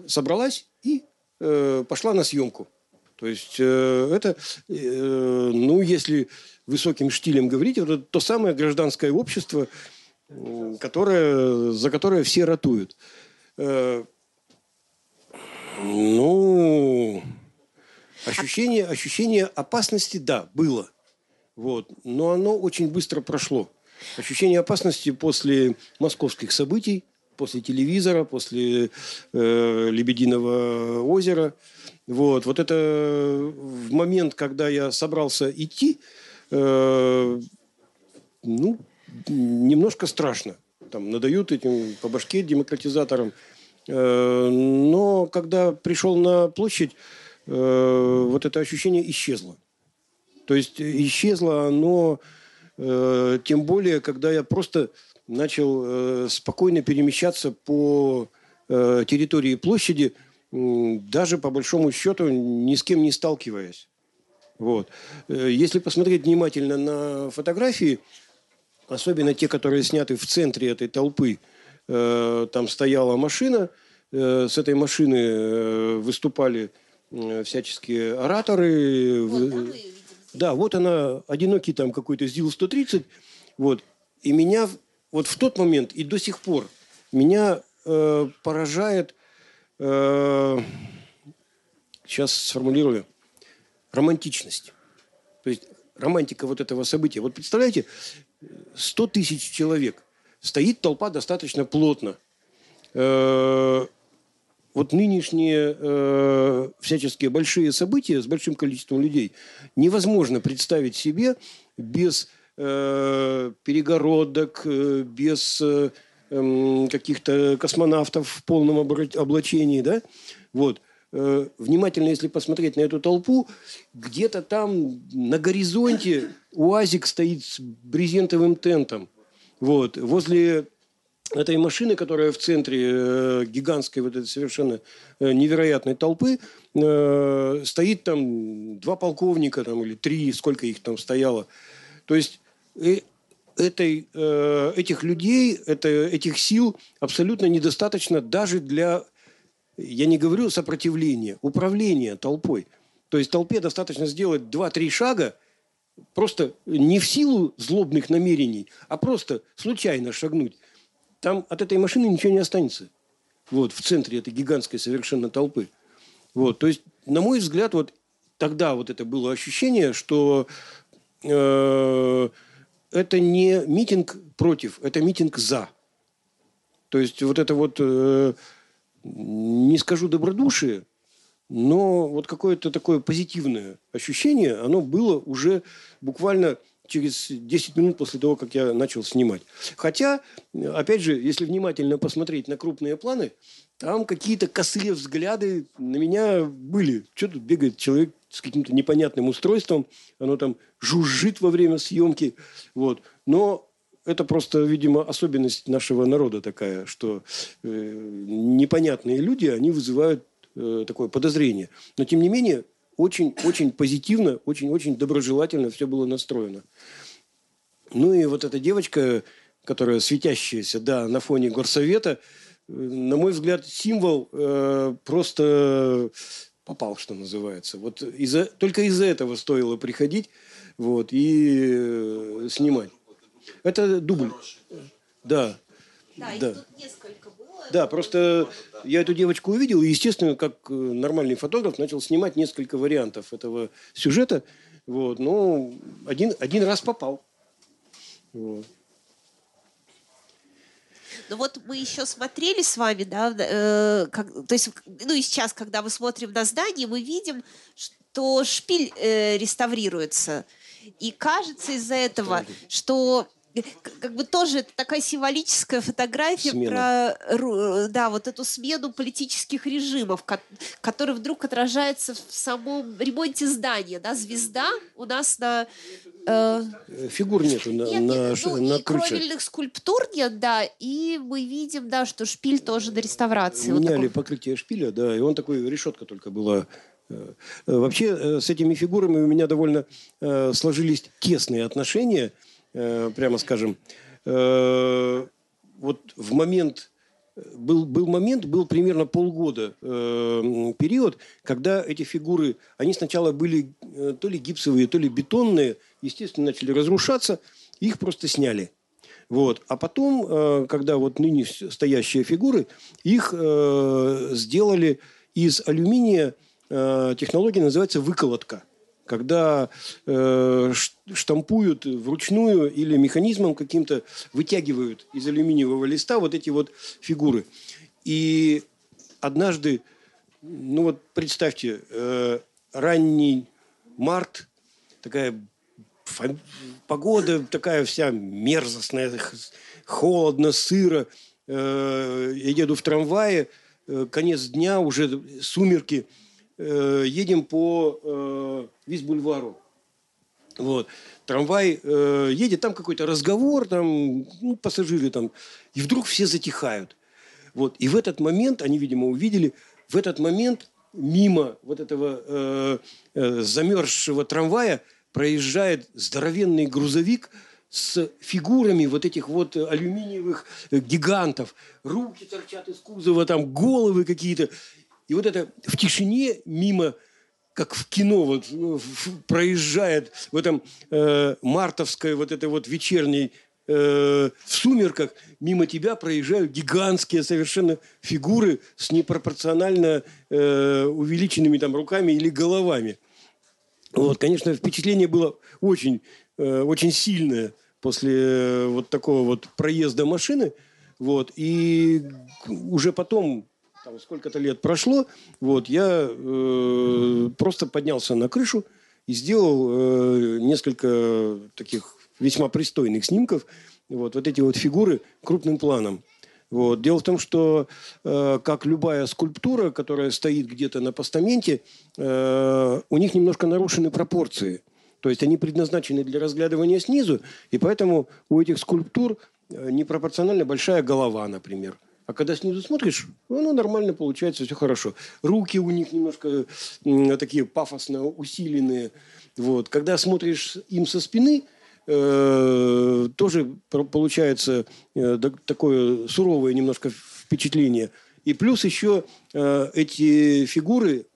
собралась и пошла на съемку. То есть это, ну, если высоким штилем говорить, это то самое гражданское общество, которое, за которое все ратуют. Ну, Ощущение, ощущение опасности, да, было. Вот. Но оно очень быстро прошло. Ощущение опасности после московских событий, после телевизора, после э, Лебединого озера. Вот, вот это в момент, когда я собрался идти, э, ну, немножко страшно. Там надают этим по башке демократизаторам. Э, но когда пришел на площадь, э, вот это ощущение исчезло. То есть исчезло оно э, тем более, когда я просто начал э, спокойно перемещаться по э, территории площади, э, даже по большому счету ни с кем не сталкиваясь. Вот. Э, если посмотреть внимательно на фотографии, особенно те, которые сняты в центре этой толпы, э, там стояла машина, э, с этой машины э, выступали Э, всяческие ораторы. Вот, да, вот она, одинокий там какой-то ЗИЛ-130. Вот. И меня вот в тот момент и до сих пор меня э, поражает, э, сейчас сформулирую, романтичность. То есть романтика вот этого события. Вот представляете, 100 тысяч человек, стоит толпа достаточно плотно. Э, вот нынешние э, всяческие большие события с большим количеством людей невозможно представить себе без э, перегородок, э, без э, э, каких-то космонавтов в полном облачении, да? Вот. Э, внимательно, если посмотреть на эту толпу, где-то там на горизонте УАЗик стоит с брезентовым тентом. Вот. Возле этой машины, которая в центре э, гигантской вот этой совершенно э, невероятной толпы, э, стоит там два полковника там, или три, сколько их там стояло. То есть этой, этих людей, это, этих сил абсолютно недостаточно даже для, я не говорю сопротивления, управления толпой. То есть толпе достаточно сделать два-три шага, просто не в силу злобных намерений, а просто случайно шагнуть там от этой машины ничего не останется. Вот, в центре этой гигантской совершенно толпы. Вот, то есть, на мой взгляд, вот тогда вот это было ощущение, что э, это не митинг против, это митинг за. То есть вот это вот, э, не скажу добродушие, но вот какое-то такое позитивное ощущение, оно было уже буквально через 10 минут после того, как я начал снимать. Хотя, опять же, если внимательно посмотреть на крупные планы, там какие-то косые взгляды на меня были. Что тут бегает человек с каким-то непонятным устройством, оно там жужжит во время съемки. Вот. Но это просто, видимо, особенность нашего народа такая, что э, непонятные люди, они вызывают э, такое подозрение. Но, тем не менее, очень-очень позитивно, очень-очень доброжелательно все было настроено. Ну и вот эта девочка, которая светящаяся, да, на фоне горсовета, э, на мой взгляд, символ э, просто попал, что называется. Вот из-за, только из-за этого стоило приходить вот, и э, снимать. Это дубль. Да. Да, да. тут несколько да, просто я эту девочку увидел, и, естественно, как э, нормальный фотограф, начал снимать несколько вариантов этого сюжета. Вот, ну, один, один раз попал. Вот. Ну вот мы еще смотрели с вами, да, э, как, то есть, ну и сейчас, когда мы смотрим на здание, мы видим, что шпиль э, реставрируется. И кажется из-за этого, что как бы тоже это такая символическая фотография Смена. про да, вот эту смену политических режимов, который вдруг отражается в самом ремонте здания. Да? Звезда у нас на... Э... Фигур нету на, нет, на, ну, на и крыше. кровельных скульптур нет, да, и мы видим, да, что шпиль тоже до реставрации. Меняли вот покрытие шпиля, да, и он такой, решетка только была э, Вообще э, с этими фигурами у меня довольно э, сложились тесные отношения – прямо скажем, э, вот в момент был, был момент, был примерно полгода э, период, когда эти фигуры, они сначала были э, то ли гипсовые, то ли бетонные, естественно, начали разрушаться, их просто сняли. Вот. А потом, э, когда вот ныне стоящие фигуры, их э, сделали из алюминия, э, технология называется выколотка когда э, штампуют вручную или механизмом каким-то вытягивают из алюминиевого листа вот эти вот фигуры. И однажды, ну вот представьте, э, ранний март, такая погода такая вся мерзостная, холодно, сыро. Э, я еду в трамвае, э, конец дня, уже сумерки – э, едем по э, Виз-бульвару. Вот. Трамвай э, едет, там какой-то разговор, там ну, пассажиры там, и вдруг все затихают. Вот. И в этот момент, они, видимо, увидели, в этот момент мимо вот этого э, э, замерзшего трамвая проезжает здоровенный грузовик с фигурами вот этих вот алюминиевых гигантов. Руки торчат из кузова, там головы какие-то. И вот это в тишине мимо как в кино вот проезжает в этом э, мартовской вот этой вот вечерней э, в сумерках мимо тебя проезжают гигантские совершенно фигуры с непропорционально э, увеличенными там руками или головами. Вот, конечно, впечатление было очень, э, очень сильное после э, вот такого вот проезда машины. Вот, и уже потом там сколько-то лет прошло, вот, я э, просто поднялся на крышу и сделал э, несколько таких весьма пристойных снимков, вот, вот эти вот фигуры крупным планом. Вот. Дело в том, что э, как любая скульптура, которая стоит где-то на постаменте, э, у них немножко нарушены пропорции. То есть они предназначены для разглядывания снизу, и поэтому у этих скульптур э, непропорционально большая голова, например. А когда снизу смотришь, ну, нормально получается, все хорошо. Руки у них немножко такие пафосно усиленные. Вот. Когда смотришь им со спины, э, тоже получается э, такое суровое немножко впечатление. И плюс еще э, эти фигуры,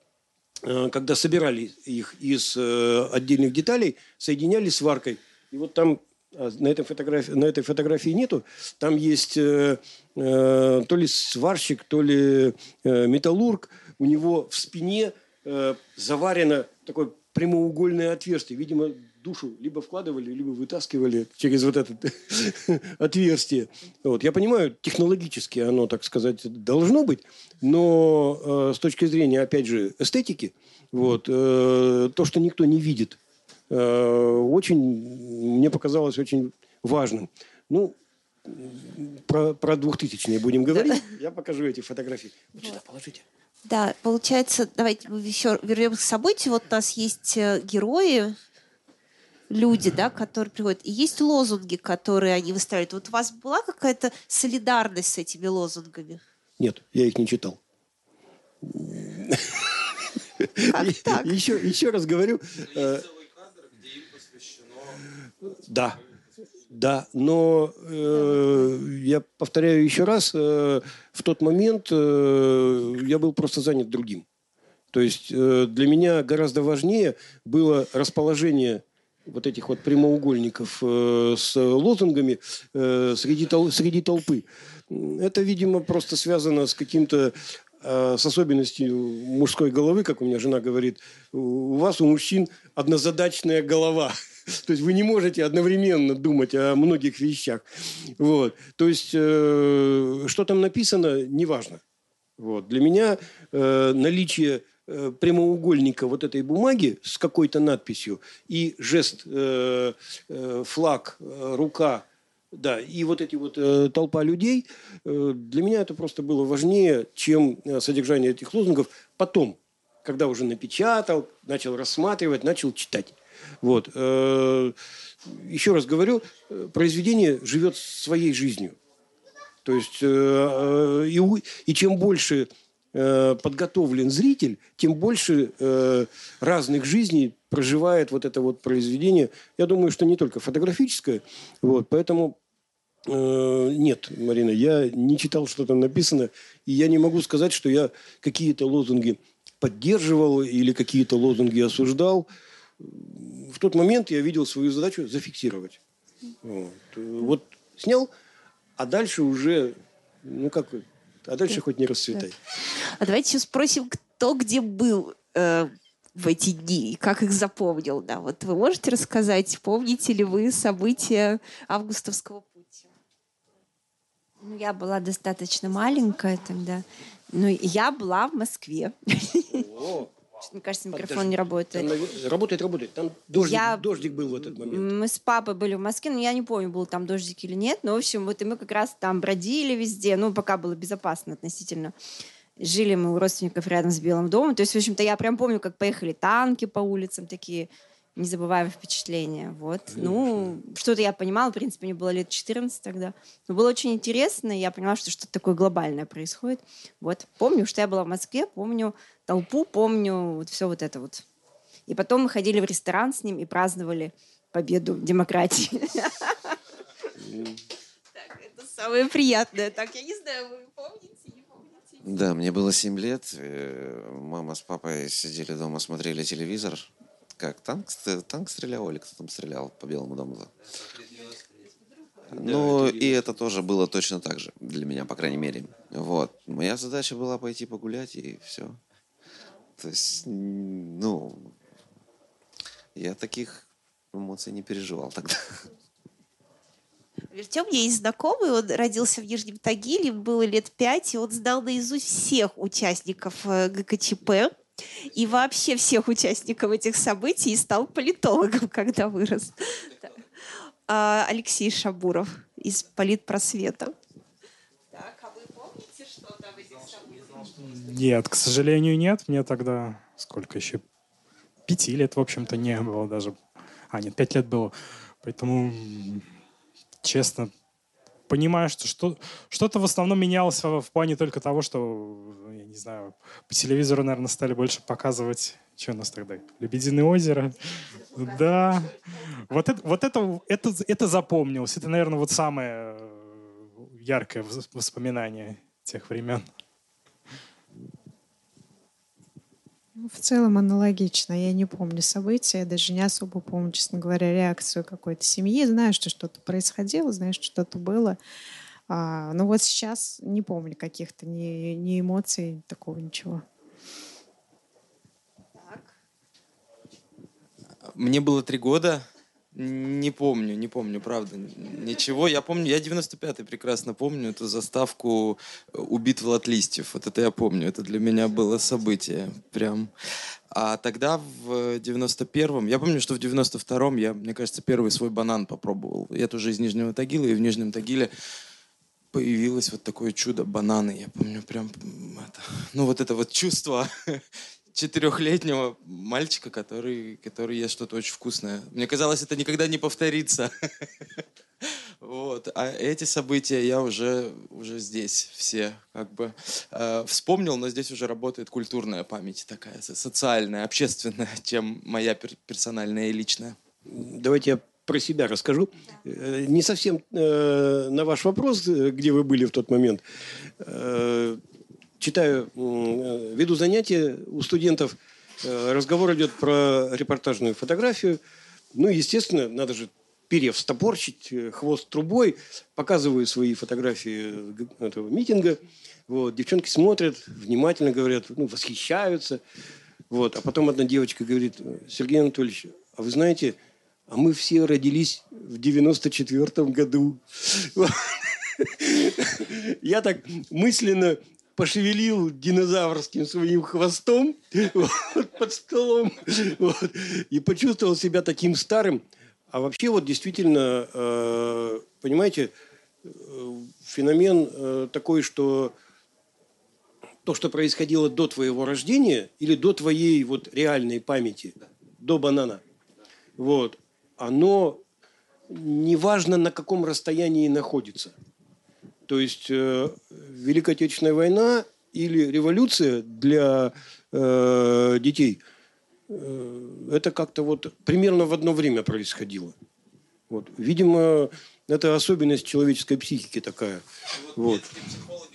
э, когда собирали их из э, отдельных деталей, соединяли сваркой. И вот там на этой фотографии, на этой фотографии нету. Там есть э, э, то ли сварщик, то ли э, металлург. У него в спине э, заварено такое прямоугольное отверстие. Видимо, душу либо вкладывали, либо вытаскивали через вот это отверстие. Вот. Я понимаю, технологически оно, так сказать, должно быть, но э, с точки зрения, опять же, эстетики, вот, э, то, что никто не видит – очень, мне показалось очень важным. Ну, про, про 2000 будем говорить. Я покажу эти фотографии. Вот сюда положите. Да, получается, давайте мы еще вернемся к событию. Вот у нас есть э, герои, люди, да, которые приходят. И есть лозунги, которые они выставляют. Вот у вас была какая-то солидарность с этими лозунгами? Нет, я их не читал. Еще, еще раз говорю, э, да, да, но э, я повторяю еще раз, э, в тот момент э, я был просто занят другим. То есть э, для меня гораздо важнее было расположение вот этих вот прямоугольников э, с лозунгами э, среди, тол- среди толпы. Это, видимо, просто связано с каким-то а с особенностью мужской головы, как у меня жена говорит, у вас, у мужчин, однозадачная голова. То есть вы не можете одновременно думать о многих вещах. Вот. То есть, э, что там написано, неважно. Вот. Для меня э, наличие э, прямоугольника вот этой бумаги с какой-то надписью и жест, э, э, флаг, э, рука, да, и вот эти вот э, толпа людей, э, для меня это просто было важнее, чем э, содержание этих лозунгов потом, когда уже напечатал, начал рассматривать, начал читать. Вот. Э, еще раз говорю, э, произведение живет своей жизнью. То есть, э, и, и чем больше подготовлен зритель, тем больше разных жизней проживает вот это вот произведение. Я думаю, что не только фотографическое. Вот, поэтому нет, Марина, я не читал, что там написано, и я не могу сказать, что я какие-то лозунги поддерживал или какие-то лозунги осуждал в тот момент я видел свою задачу зафиксировать. Вот, вот снял, а дальше уже, ну как, а дальше да. хоть не расцветай. А давайте сейчас спросим, кто где был э, в эти дни и как их запомнил. Да, вот вы можете рассказать, помните ли вы события августовского пути? Ну, я была достаточно маленькая тогда. Но я была в Москве. О, мне кажется, микрофон Подожди. не работает. Там, работает, работает. Там дождик, я... дождик был в этот момент. Мы с папой были в Москве, но я не помню, был там дождик или нет. Но, в общем, вот и мы как раз там бродили везде. Ну, пока было безопасно относительно. Жили мы у родственников рядом с Белым домом. То есть, в общем-то, я прям помню, как поехали танки по улицам такие незабываемые впечатления. Вот. Ну, что-то я понимала, в принципе, мне было лет 14 тогда. Но было очень интересно, и я поняла, что что-то такое глобальное происходит. Вот. Помню, что я была в Москве, помню толпу, помню вот все вот это вот. И потом мы ходили в ресторан с ним и праздновали победу демократии. Так, это самое приятное. Так, я не знаю, вы помните? Да, мне было 7 лет. Мама с папой сидели дома, смотрели телевизор как? Танк, танк стрелял или кто там стрелял по Белому дому? Ну, и это тоже было точно так же для меня, по крайней мере. Вот. Моя задача была пойти погулять, и все. То есть, ну, я таких эмоций не переживал тогда. Меня есть знакомый, он родился в Нижнем Тагиле, было лет пять, и он знал наизусть всех участников э, ГКЧП и вообще всех участников этих событий и стал политологом, когда вырос. А, Алексей Шабуров из Политпросвета. Так, а вы помните что-то об этих событиях? Нет, к сожалению, нет. Мне тогда сколько еще? Пяти лет, в общем-то, не было даже. А, нет, пять лет было. Поэтому, честно, понимаю, что, что что-то в основном менялось в, плане только того, что, я не знаю, по телевизору, наверное, стали больше показывать, что у нас тогда, «Лебединое озеро». Да. Вот это, вот это, это, это запомнилось. Это, наверное, вот самое яркое воспоминание тех времен. Ну, в целом аналогично. Я не помню события, я даже не особо помню, честно говоря, реакцию какой-то семьи. Знаю, что что-то происходило, знаю, что что-то было. А, но вот сейчас не помню каких-то ни, ни эмоций, такого ничего. Мне было три года. Не помню, не помню, правда, ничего. Я помню, я 95-й прекрасно помню эту заставку «Убит Влад Листьев». Вот это я помню, это для меня было событие прям. А тогда в 91-м, я помню, что в 92-м я, мне кажется, первый свой банан попробовал. Я тоже из Нижнего Тагила, и в Нижнем Тагиле появилось вот такое чудо бананы. Я помню прям это, ну вот это вот чувство четырехлетнего мальчика, который, который ест что-то очень вкусное. Мне казалось, это никогда не повторится. Вот. А эти события я уже, уже здесь все как бы э, вспомнил, но здесь уже работает культурная память такая, социальная, общественная, чем моя пер персональная и личная. Давайте я про себя расскажу. Э, не совсем э, на ваш вопрос, где вы были в тот момент. Э, читаю, э, веду занятия у студентов, э, разговор идет про репортажную фотографию. Ну, естественно, надо же перья встопорчить, э, хвост трубой, показываю свои фотографии этого митинга. Вот, девчонки смотрят, внимательно говорят, ну, восхищаются. Вот, а потом одна девочка говорит, Сергей Анатольевич, а вы знаете, а мы все родились в 94 году. Я так мысленно пошевелил динозаврским своим хвостом вот, под столом вот, и почувствовал себя таким старым. А вообще вот действительно, э, понимаете, э, феномен э, такой, что то, что происходило до твоего рождения или до твоей вот реальной памяти, до банана, вот, оно неважно на каком расстоянии находится – то есть э, Великая Отечественная война или революция для э, детей, э, это как-то вот примерно в одно время происходило. Вот. Видимо, это особенность человеческой психики такая. Вот. вот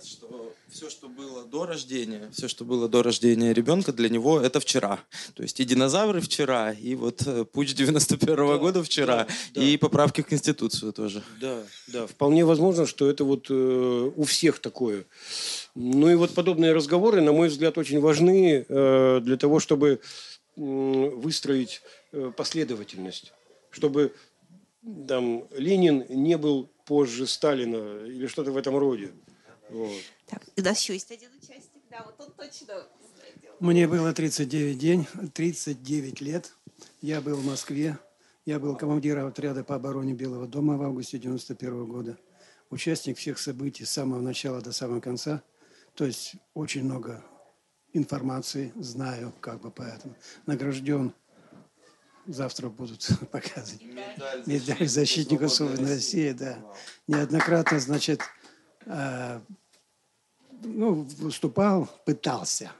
говорят, что все, что было до рождения, все, что было до рождения ребенка, для него это вчера. То есть и динозавры вчера, и вот путь 91 -го да, года вчера, да, и поправки в Конституцию тоже. Да, да, вполне возможно, что это вот э, у всех такое. Ну и вот подобные разговоры, на мой взгляд, очень важны э, для того, чтобы э, выстроить э, последовательность, чтобы там Ленин не был позже Сталина или что-то в этом роде. Вот. Так, у нас еще есть один участник, да, вот он точно Мне было 39 день, 39 лет. Я был в Москве. Я был командиром отряда по обороне Белого дома в августе 91 года. Участник всех событий с самого начала до самого конца. То есть очень много информации знаю, как бы поэтому. Награжден завтра будут показывать. Медаль, Медаль защитника свободной России, да. Неоднократно, значит, э, ну, выступал, пытался.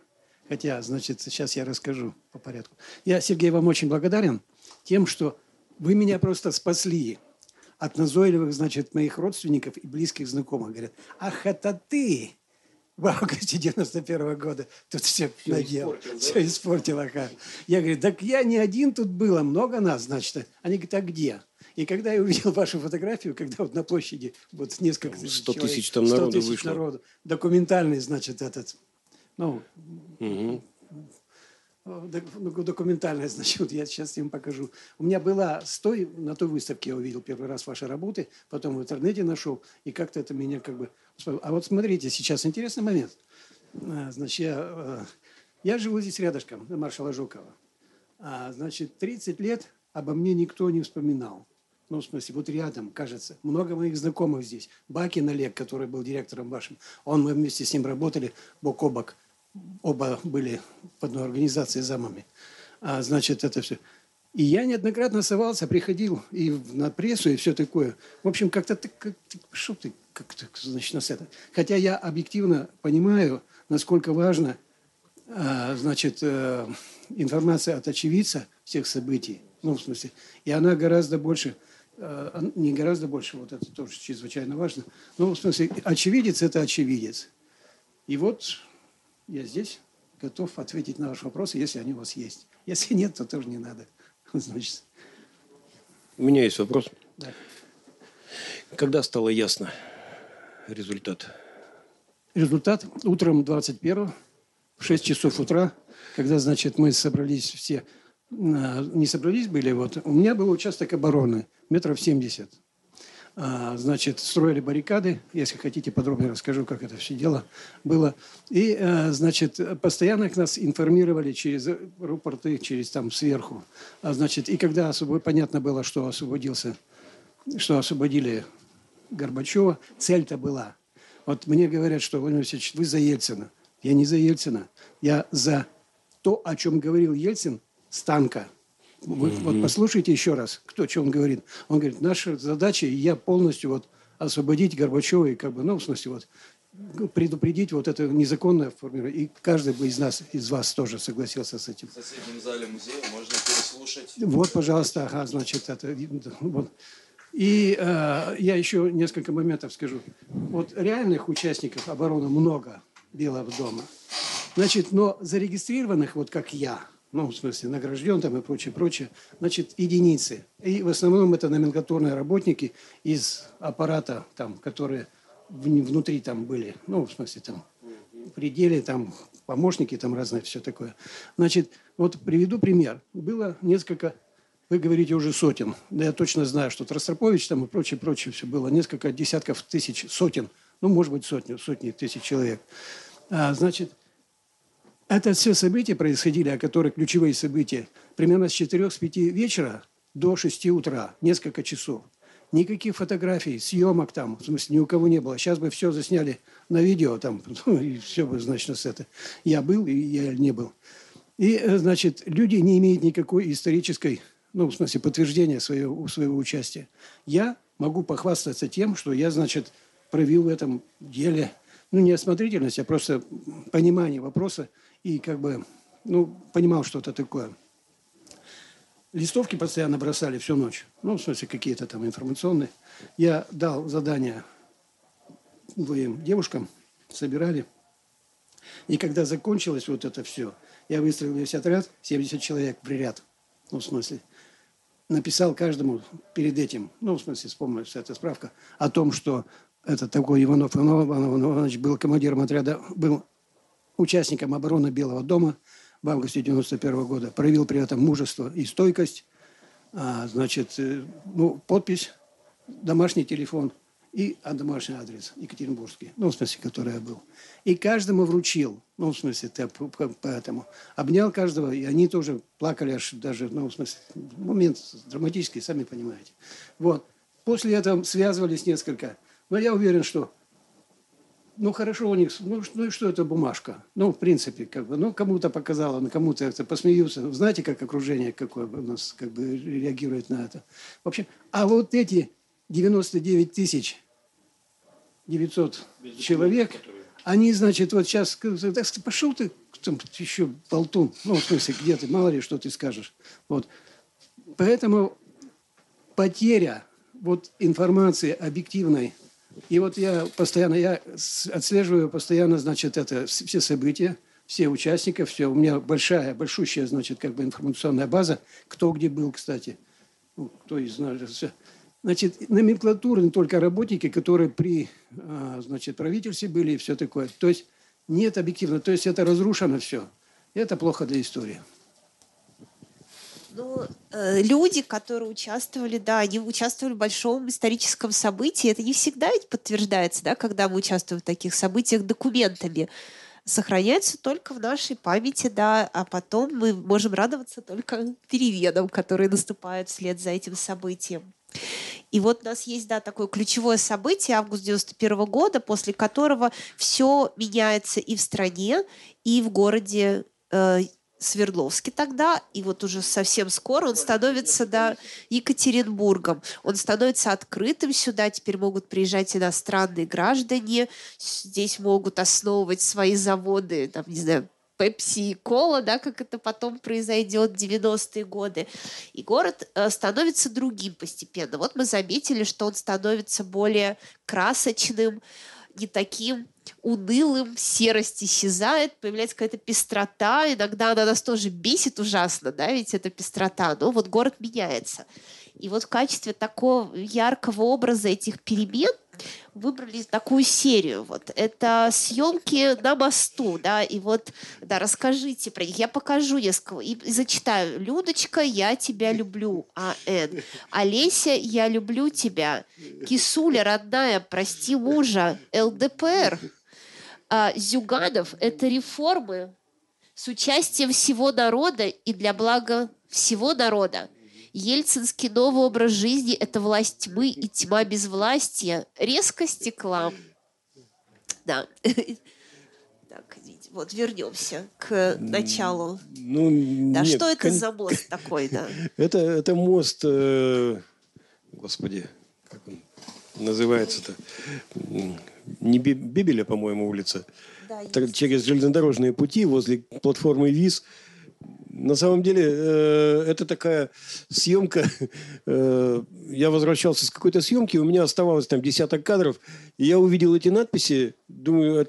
Хотя, значит, сейчас я расскажу по порядку. Я, Сергей, вам очень благодарен тем, что вы меня просто спасли от назойливых, значит, моих родственников и близких знакомых. Говорят, ах, это ты в августе 91 -го года тут все, все надел, испортил, да? все испортил. Ага. Я говорю, так я не один тут был, а много нас, значит. Они говорят, а где? И когда я увидел вашу фотографию, когда вот на площади вот несколько 100 человек, тысяч там народу 100 тысяч вышло. народу, документальный, значит, этот, ну, угу. Документальный, значит, вот я сейчас им покажу. У меня была с той, на той выставке я увидел первый раз ваши работы, потом в интернете нашел, и как-то это меня как бы... А вот смотрите, сейчас интересный момент. А, значит, я, э, я живу здесь рядышком, маршала Жукова. А, значит, 30 лет обо мне никто не вспоминал ну, в смысле, вот рядом, кажется. Много моих знакомых здесь. Бакин Олег, который был директором вашим, он, мы вместе с ним работали бок о бок. Оба были в одной организации замами. А, значит, это все. И я неоднократно совался, приходил и на прессу, и все такое. В общем, как-то ты, как, что ты, как то значит, нас это. Хотя я объективно понимаю, насколько важно, а, значит, э, информация от очевидца всех событий. Ну, в смысле, и она гораздо больше Э, не гораздо больше, вот это тоже чрезвычайно важно. Ну, в смысле, очевидец – это очевидец. И вот я здесь готов ответить на ваши вопросы, если они у вас есть. Если нет, то тоже не надо. Значит. У меня есть вопрос. Да. Когда стало ясно результат? Результат утром 21 в 6 часов утра, когда, значит, мы собрались все а, не собрались были, вот, у меня был участок обороны, метров 70. А, значит, строили баррикады, если хотите подробнее расскажу, как это все дело было. И, а, значит, постоянно нас информировали через рупорты, через там сверху. А, значит, и когда освоб... понятно было, что освободился, что освободили Горбачева, цель-то была. Вот мне говорят, что, Владимир Васильевич, вы за Ельцина. Я не за Ельцина. Я за то, о чем говорил Ельцин – с танка. Вы, mm-hmm. Вот послушайте еще раз, кто что он говорит. Он говорит, наша задача, я полностью вот освободить Горбачева и как бы, ну, в смысле, вот предупредить вот это незаконное формирование. И каждый бы из нас, из вас тоже согласился с этим. В соседнем зале музея можно переслушать. Вот, пожалуйста, ага, значит, это вот. И э, я еще несколько моментов скажу. Вот реальных участников обороны много Белого дома. Значит, но зарегистрированных, вот как я – ну, в смысле, награжден там и прочее, прочее, значит, единицы. И в основном это номенклатурные работники из аппарата, там, которые внутри там были, ну, в смысле, там, в пределе, там, помощники там разные, все такое. Значит, вот приведу пример. Было несколько, вы говорите уже сотен, да я точно знаю, что Ростропович там и прочее, прочее все было, несколько десятков тысяч, сотен, ну, может быть, сотни, сотни тысяч человек. А, значит, это все события происходили, о которых ключевые события, примерно с 4 с 5 вечера до 6 утра, несколько часов. Никаких фотографий, съемок там, в смысле, ни у кого не было. Сейчас бы все засняли на видео там, ну, и все бы, значит, с это. Я был и я не был. И, э, значит, люди не имеют никакой исторической, ну, в смысле, подтверждения своего, своего участия. Я могу похвастаться тем, что я, значит, провел в этом деле, ну, не осмотрительность, а просто понимание вопроса и как бы, ну, понимал что-то такое. Листовки постоянно бросали всю ночь. Ну, в смысле, какие-то там информационные. Я дал задание двоим девушкам, собирали. И когда закончилось вот это все, я выстроил весь отряд, 70 человек в ряд. Ну, в смысле, написал каждому перед этим, ну, в смысле, вспомнилась эта справка, о том, что это такой Иванов Иванов Иванович был командиром отряда, был участником обороны Белого дома в августе 91 года, проявил при этом мужество и стойкость. А, значит, э, ну, подпись, домашний телефон и домашний адрес Екатеринбургский, ну, в смысле, который я был. И каждому вручил, ну, в смысле, поэтому. Обнял каждого, и они тоже плакали аж даже, ну, в смысле, момент драматический, сами понимаете. Вот. После этого связывались несколько. Но я уверен, что ну хорошо у них, ну, ну и что это бумажка? Ну, в принципе, как бы, ну, кому-то показала, ну, кому-то это посмеются. Знаете, как окружение какое у нас как бы реагирует на это? В общем, а вот эти 99 тысяч 900 человек, они, значит, вот сейчас, пошел ты, там, еще болтун, ну, в смысле, где ты, мало ли, что ты скажешь. Вот. Поэтому потеря вот информации объективной и вот я постоянно, я отслеживаю постоянно, значит, это все события, все участников, все. У меня большая, большущая, значит, как бы информационная база. Кто где был, кстати. Ну, кто из нас. Значит, номенклатура не только работники, которые при, а, значит, правительстве были и все такое. То есть нет объективно. То есть это разрушено все. И это плохо для истории. Ну, люди, которые участвовали, да, они участвовали в большом историческом событии. Это не всегда ведь подтверждается, да, когда мы участвуем в таких событиях документами. Сохраняется только в нашей памяти, да, а потом мы можем радоваться только переменам, которые наступают вслед за этим событием. И вот у нас есть, да, такое ключевое событие, август 91 года, после которого все меняется и в стране, и в городе э, Свердловске тогда, и вот уже совсем скоро он становится да, Екатеринбургом. Он становится открытым сюда, теперь могут приезжать иностранные граждане, здесь могут основывать свои заводы, там, не знаю, Пепси и Кола, да, как это потом произойдет в 90-е годы. И город э, становится другим постепенно. Вот мы заметили, что он становится более красочным, не таким унылым, серость исчезает, появляется какая-то пестрота, иногда она нас тоже бесит ужасно, да, ведь это пестрота, но вот город меняется. И вот в качестве такого яркого образа этих перемен выбрали такую серию. Вот это съемки на мосту, да, и вот, да, расскажите про них. Я покажу несколько и, и зачитаю. Людочка, я тебя люблю. А Н. Олеся, я люблю тебя. Кисуля, родная, прости мужа. ЛДПР. А, Зюганов – это реформы с участием всего народа и для блага всего народа. Ельцинский новый образ жизни – это власть тьмы и тьма безвластия. Резко стекла. Да. Так, вот вернемся к началу. Ну, да, нет, что это кон... за мост такой, да? Это, это мост, э, господи, как он называется-то? Не Бибеля, по-моему, улица. Да, через железнодорожные пути возле платформы ВИЗ – на самом деле, э, это такая съемка. Э, я возвращался с какой-то съемки, у меня оставалось там десяток кадров, и я увидел эти надписи, думаю,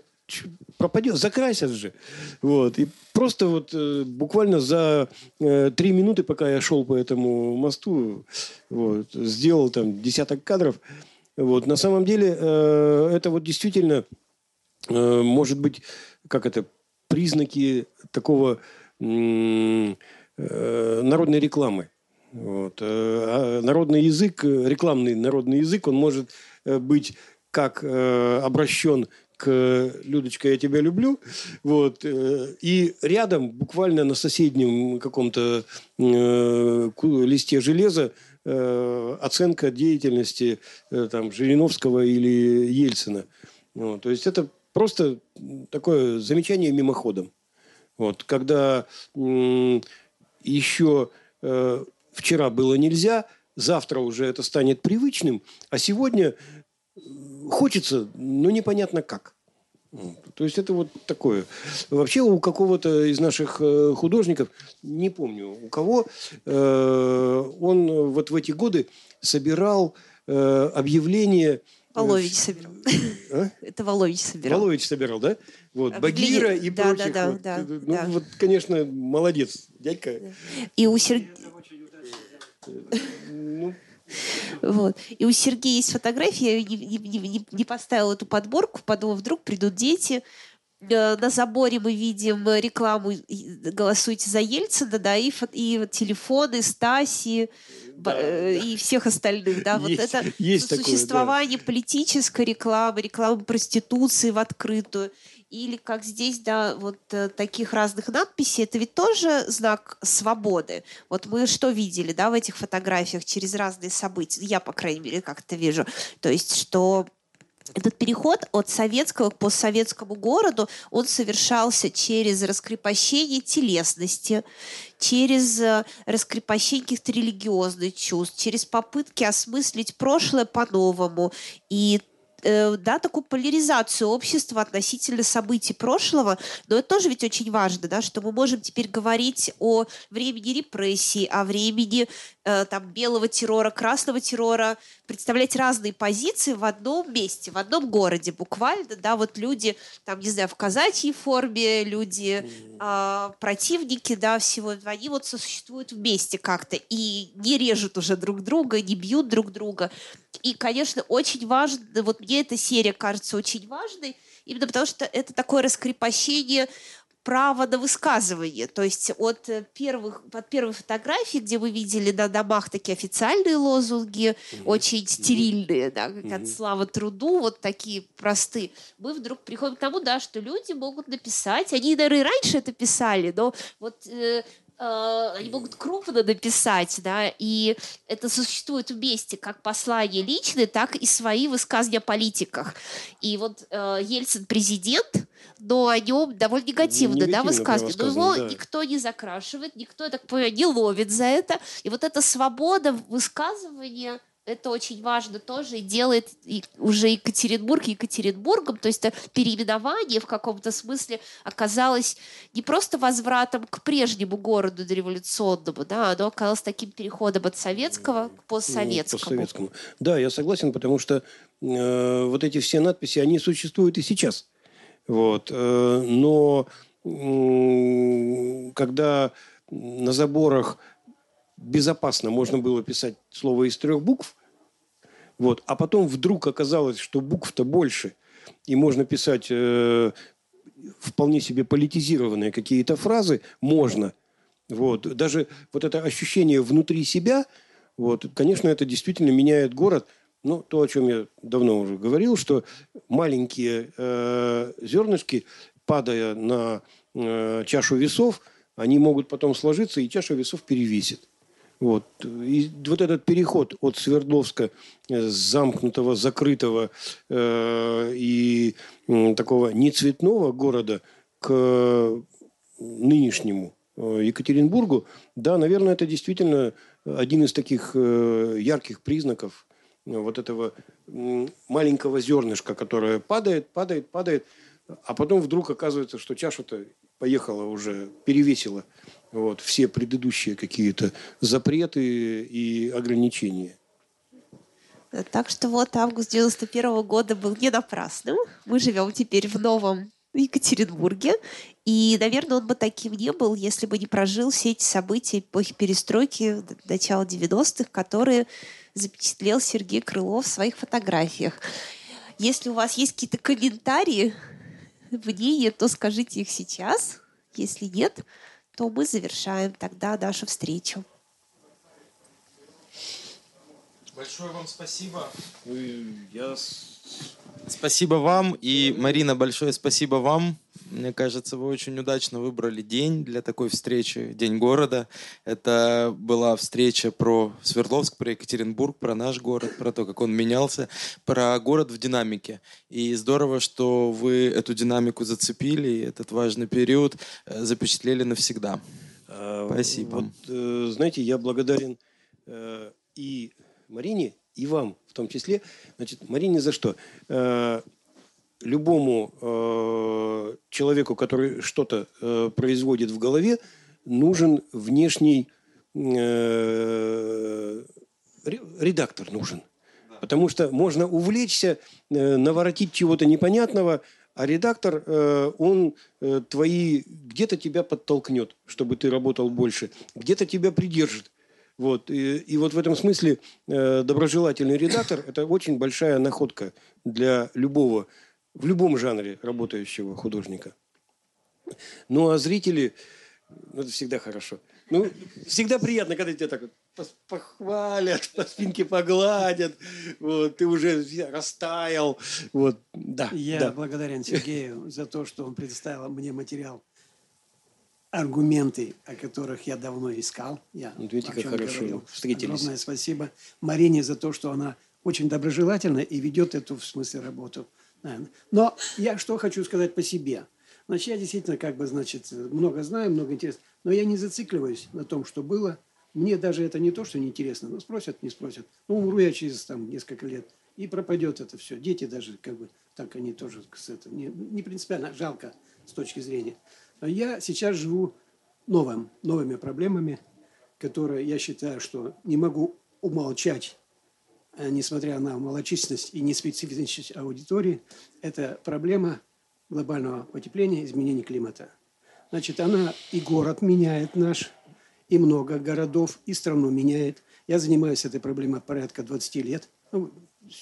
пропадет, закрасят же. Вот. И просто вот э, буквально за три минуты, пока я шел по этому мосту, вот, сделал там десяток кадров. Вот. На самом деле это вот действительно может быть, как это, признаки такого народной рекламы. Вот. Э, а народный язык, рекламный народный язык, он может э, быть как э, обращен к «Людочка, я тебя люблю». Вот. И рядом, буквально на соседнем каком-то листе железа, оценка деятельности там, Жириновского или Ельцина. Вот. То есть это просто такое замечание мимоходом. Вот. Когда еще вчера было нельзя, завтра уже это станет привычным, а сегодня хочется, но непонятно как. То есть это вот такое. Вообще у какого-то из наших э, художников, не помню у кого, э, он вот в эти годы собирал э, объявления Волович собирал. А? Это Волович собирал. Волович собирал, да? Вот, Багира и да, прочих. Да, да, вот. да, ну, да. вот, конечно, молодец, дядька. И у Сергея... Ну, вот. И у Сергея есть фотография, я не, не, не, не поставила эту подборку, подумала, вдруг придут дети, э, на заборе мы видим рекламу «Голосуйте за Ельцина», да, и, и телефоны Стаси, да, э, и всех остальных, да, есть, вот это есть существование такое, да. политической рекламы, рекламы проституции в открытую, или как здесь, да, вот э, таких разных надписей, это ведь тоже знак свободы. Вот мы что видели, да, в этих фотографиях через разные события, я, по крайней мере, как-то вижу, то есть, что этот переход от советского к постсоветскому городу, он совершался через раскрепощение телесности, через э, раскрепощение каких-то религиозных чувств, через попытки осмыслить прошлое по-новому. И э, да, такую поляризацию общества относительно событий прошлого, но это тоже ведь очень важно, да, что мы можем теперь говорить о времени репрессий, о времени э, там, белого террора, красного террора, представлять разные позиции в одном месте, в одном городе буквально, да, вот люди, там, не знаю, в казачьей форме, люди, э, противники, да, всего, они вот существуют вместе как-то и не режут уже друг друга, не бьют друг друга. И, конечно, очень важно, вот мне эта серия кажется очень важной, именно потому что это такое раскрепощение право на высказывание. То есть от первых, от первой фотографии, где вы видели на домах такие официальные лозунги, mm-hmm. очень стерильные, да, как mm-hmm. от слава труду, вот такие простые, мы вдруг приходим к тому, да, что люди могут написать, они, наверное, и раньше это писали, но вот э, Э, они могут крупно написать, да, и это существует вместе, как послание личное, так и свои высказывания о политиках. И вот э, Ельцин президент, но о нем довольно негативно, да, высказывает. Но его да. никто не закрашивает, никто, я так понимаю, не ловит за это. И вот эта свобода высказывания – это очень важно тоже и делает и уже Екатеринбург Екатеринбургом, то есть это переименование в каком-то смысле оказалось не просто возвратом к прежнему городу дореволюционному, да, оно оказалось таким переходом от советского к постсоветскому. постсоветскому. Да, я согласен, потому что э, вот эти все надписи, они существуют и сейчас. Вот. Э, но э, когда на заборах безопасно можно было писать слово из трех букв, вот, а потом вдруг оказалось, что букв-то больше, и можно писать э, вполне себе политизированные какие-то фразы, можно. Вот. Даже вот это ощущение внутри себя, вот, конечно, это действительно меняет город. Ну, то, о чем я давно уже говорил, что маленькие э, зернышки, падая на э, чашу весов, они могут потом сложиться, и чаша весов перевесит. Вот. И вот этот переход от Свердловска э, замкнутого, закрытого э, и э, такого нецветного города к нынешнему э, Екатеринбургу, да, наверное, это действительно один из таких э, ярких признаков вот этого маленького зернышка, которое падает, падает, падает, а потом вдруг оказывается, что чаша-то поехала уже, перевесила вот, все предыдущие какие-то запреты и ограничения. Так что вот август 91 года был не напрасным. Мы живем теперь в новом Екатеринбурге. И, наверное, он бы таким не был, если бы не прожил все эти события эпохи перестройки начала 90-х, которые запечатлел Сергей Крылов в своих фотографиях. Если у вас есть какие-то комментарии, мнения, то скажите их сейчас. Если нет, то мы завершаем тогда нашу встречу. Большое вам спасибо. Я... Спасибо вам. И, Марина, большое спасибо вам. Мне кажется, вы очень удачно выбрали день для такой встречи, День города. Это была встреча про Свердловск, про Екатеринбург, про наш город, про то, как он менялся, про город в динамике. И здорово, что вы эту динамику зацепили, и этот важный период э, запечатлели навсегда. А, Спасибо. Вот, э, знаете, я благодарен э, и Марине, и вам в том числе. Значит, Марине за что? любому э, человеку, который что-то э, производит в голове, нужен внешний э, редактор нужен. Потому что можно увлечься, э, наворотить чего-то непонятного, а редактор, э, он э, твои где-то тебя подтолкнет, чтобы ты работал больше, где-то тебя придержит. Вот. И, и вот в этом смысле э, доброжелательный редактор – это очень большая находка для любого в любом жанре работающего художника. Ну, а зрители, ну, это всегда хорошо. Ну, всегда приятно, когда тебя так вот похвалят, по спинке погладят, вот, ты уже растаял, вот, да. Я да. благодарен Сергею за то, что он предоставил мне материал, аргументы, о которых я давно искал. Я вот видите, как хорошо говорил. встретились. Огромное спасибо Марине за то, что она очень доброжелательна и ведет эту, в смысле, работу но я что хочу сказать по себе. Значит, я действительно, как бы, значит, много знаю, много интересно. Но я не зацикливаюсь на том, что было. Мне даже это не то, что неинтересно. Ну, спросят, не спросят. Ну, умру я через там, несколько лет. И пропадет это все. Дети даже, как бы, так они тоже с этого, не, не принципиально, жалко с точки зрения. Но я сейчас живу новым, новыми проблемами, которые я считаю, что не могу умолчать Э, несмотря на малочисленность и неспецифичность аудитории, это проблема глобального потепления, изменения климата. Значит, она и город меняет наш, и много городов, и страну меняет. Я занимаюсь этой проблемой порядка 20 лет, ну,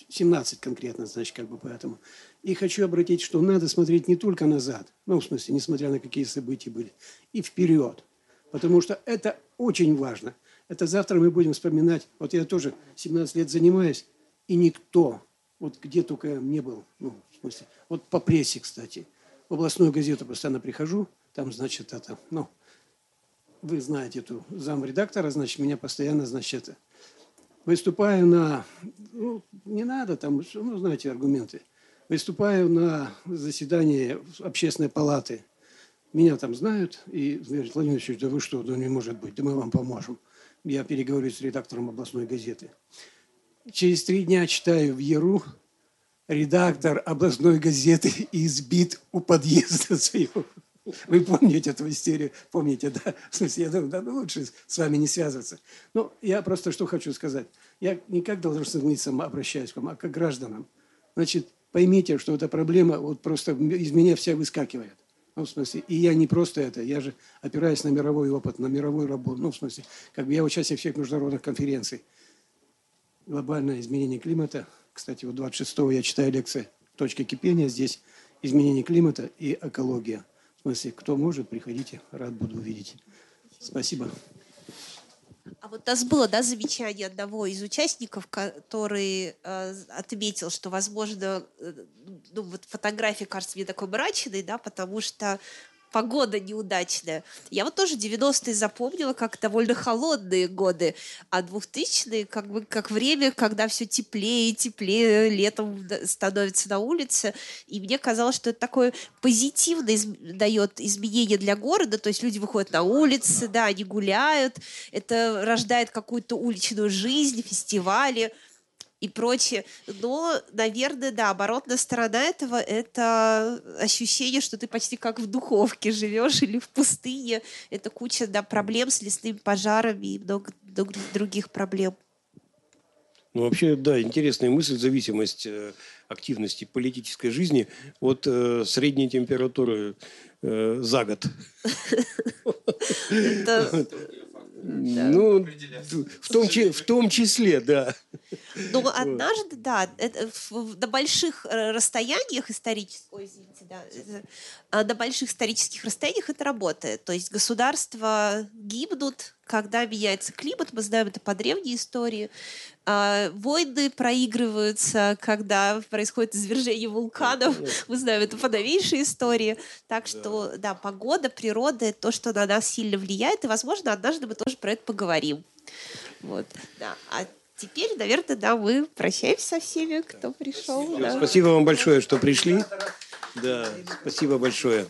17 конкретно, значит, как бы поэтому. И хочу обратить, что надо смотреть не только назад, ну, в смысле, несмотря на какие события были, и вперед. Потому что это очень важно – это завтра мы будем вспоминать. Вот я тоже 17 лет занимаюсь, и никто, вот где только я не был, ну, в смысле, вот по прессе, кстати, в областную газету постоянно прихожу, там, значит, это, ну, вы знаете эту замредактора, значит, меня постоянно, значит, это, выступаю на, ну, не надо там, ну, знаете аргументы, выступаю на заседании общественной палаты, меня там знают, и говорят, Владимир Ильич, да вы что, да не может быть, да мы вам поможем я переговорю с редактором областной газеты. Через три дня читаю в Яру, редактор областной газеты избит у подъезда своего. Вы помните эту историю? Помните, да? В смысле, я думаю, да, лучше с вами не связываться. Ну, я просто что хочу сказать. Я не как должностным обращаюсь к вам, а как гражданам. Значит, поймите, что эта проблема вот просто из меня вся выскакивает. Ну, в смысле, и я не просто это, я же опираюсь на мировой опыт, на мировую работу. Ну, в смысле, как бы я участник всех международных конференций. Глобальное изменение климата. Кстати, вот 26-го я читаю лекции «Точка кипения». Здесь изменение климата и экология. Смысле, кто может, приходите, рад буду увидеть. Спасибо. А вот у нас было да, замечание одного из участников, который э, отметил, что, возможно, э, ну, вот фотография кажется мне такой мрачной, да, потому что погода неудачная. Я вот тоже 90-е запомнила как довольно холодные годы, а 2000-е как бы как время, когда все теплее и теплее летом становится на улице. И мне казалось, что это такое позитивное из- дает изменение для города, то есть люди выходят на улицы, да, они гуляют, это рождает какую-то уличную жизнь, фестивали – и прочее. Но, наверное, да, оборотная сторона этого — это ощущение, что ты почти как в духовке живешь или в пустыне. Это куча да, проблем с лесными пожарами и много других проблем. Ну, вообще, да, интересная мысль, зависимость э, активности политической жизни от э, средней температуры э, за год. Это Ну, в том, в том числе, да. Ну, однажды, да, это в- в- на больших э, расстояниях исторических, ой, извините, да, это, а, на больших исторических расстояниях это работает. То есть государства гибнут, когда меняется климат, мы знаем это по древней истории. А, Войны проигрываются, когда происходит извержение вулканов. Мы знаем это по новейшей истории. Так что, да, погода, природа — это то, что на нас сильно влияет. И, возможно, однажды мы тоже про это поговорим. Вот, да. А теперь, наверное, да, мы прощаемся со всеми, кто пришел. да. Спасибо вам большое, что пришли. Да, спасибо большое.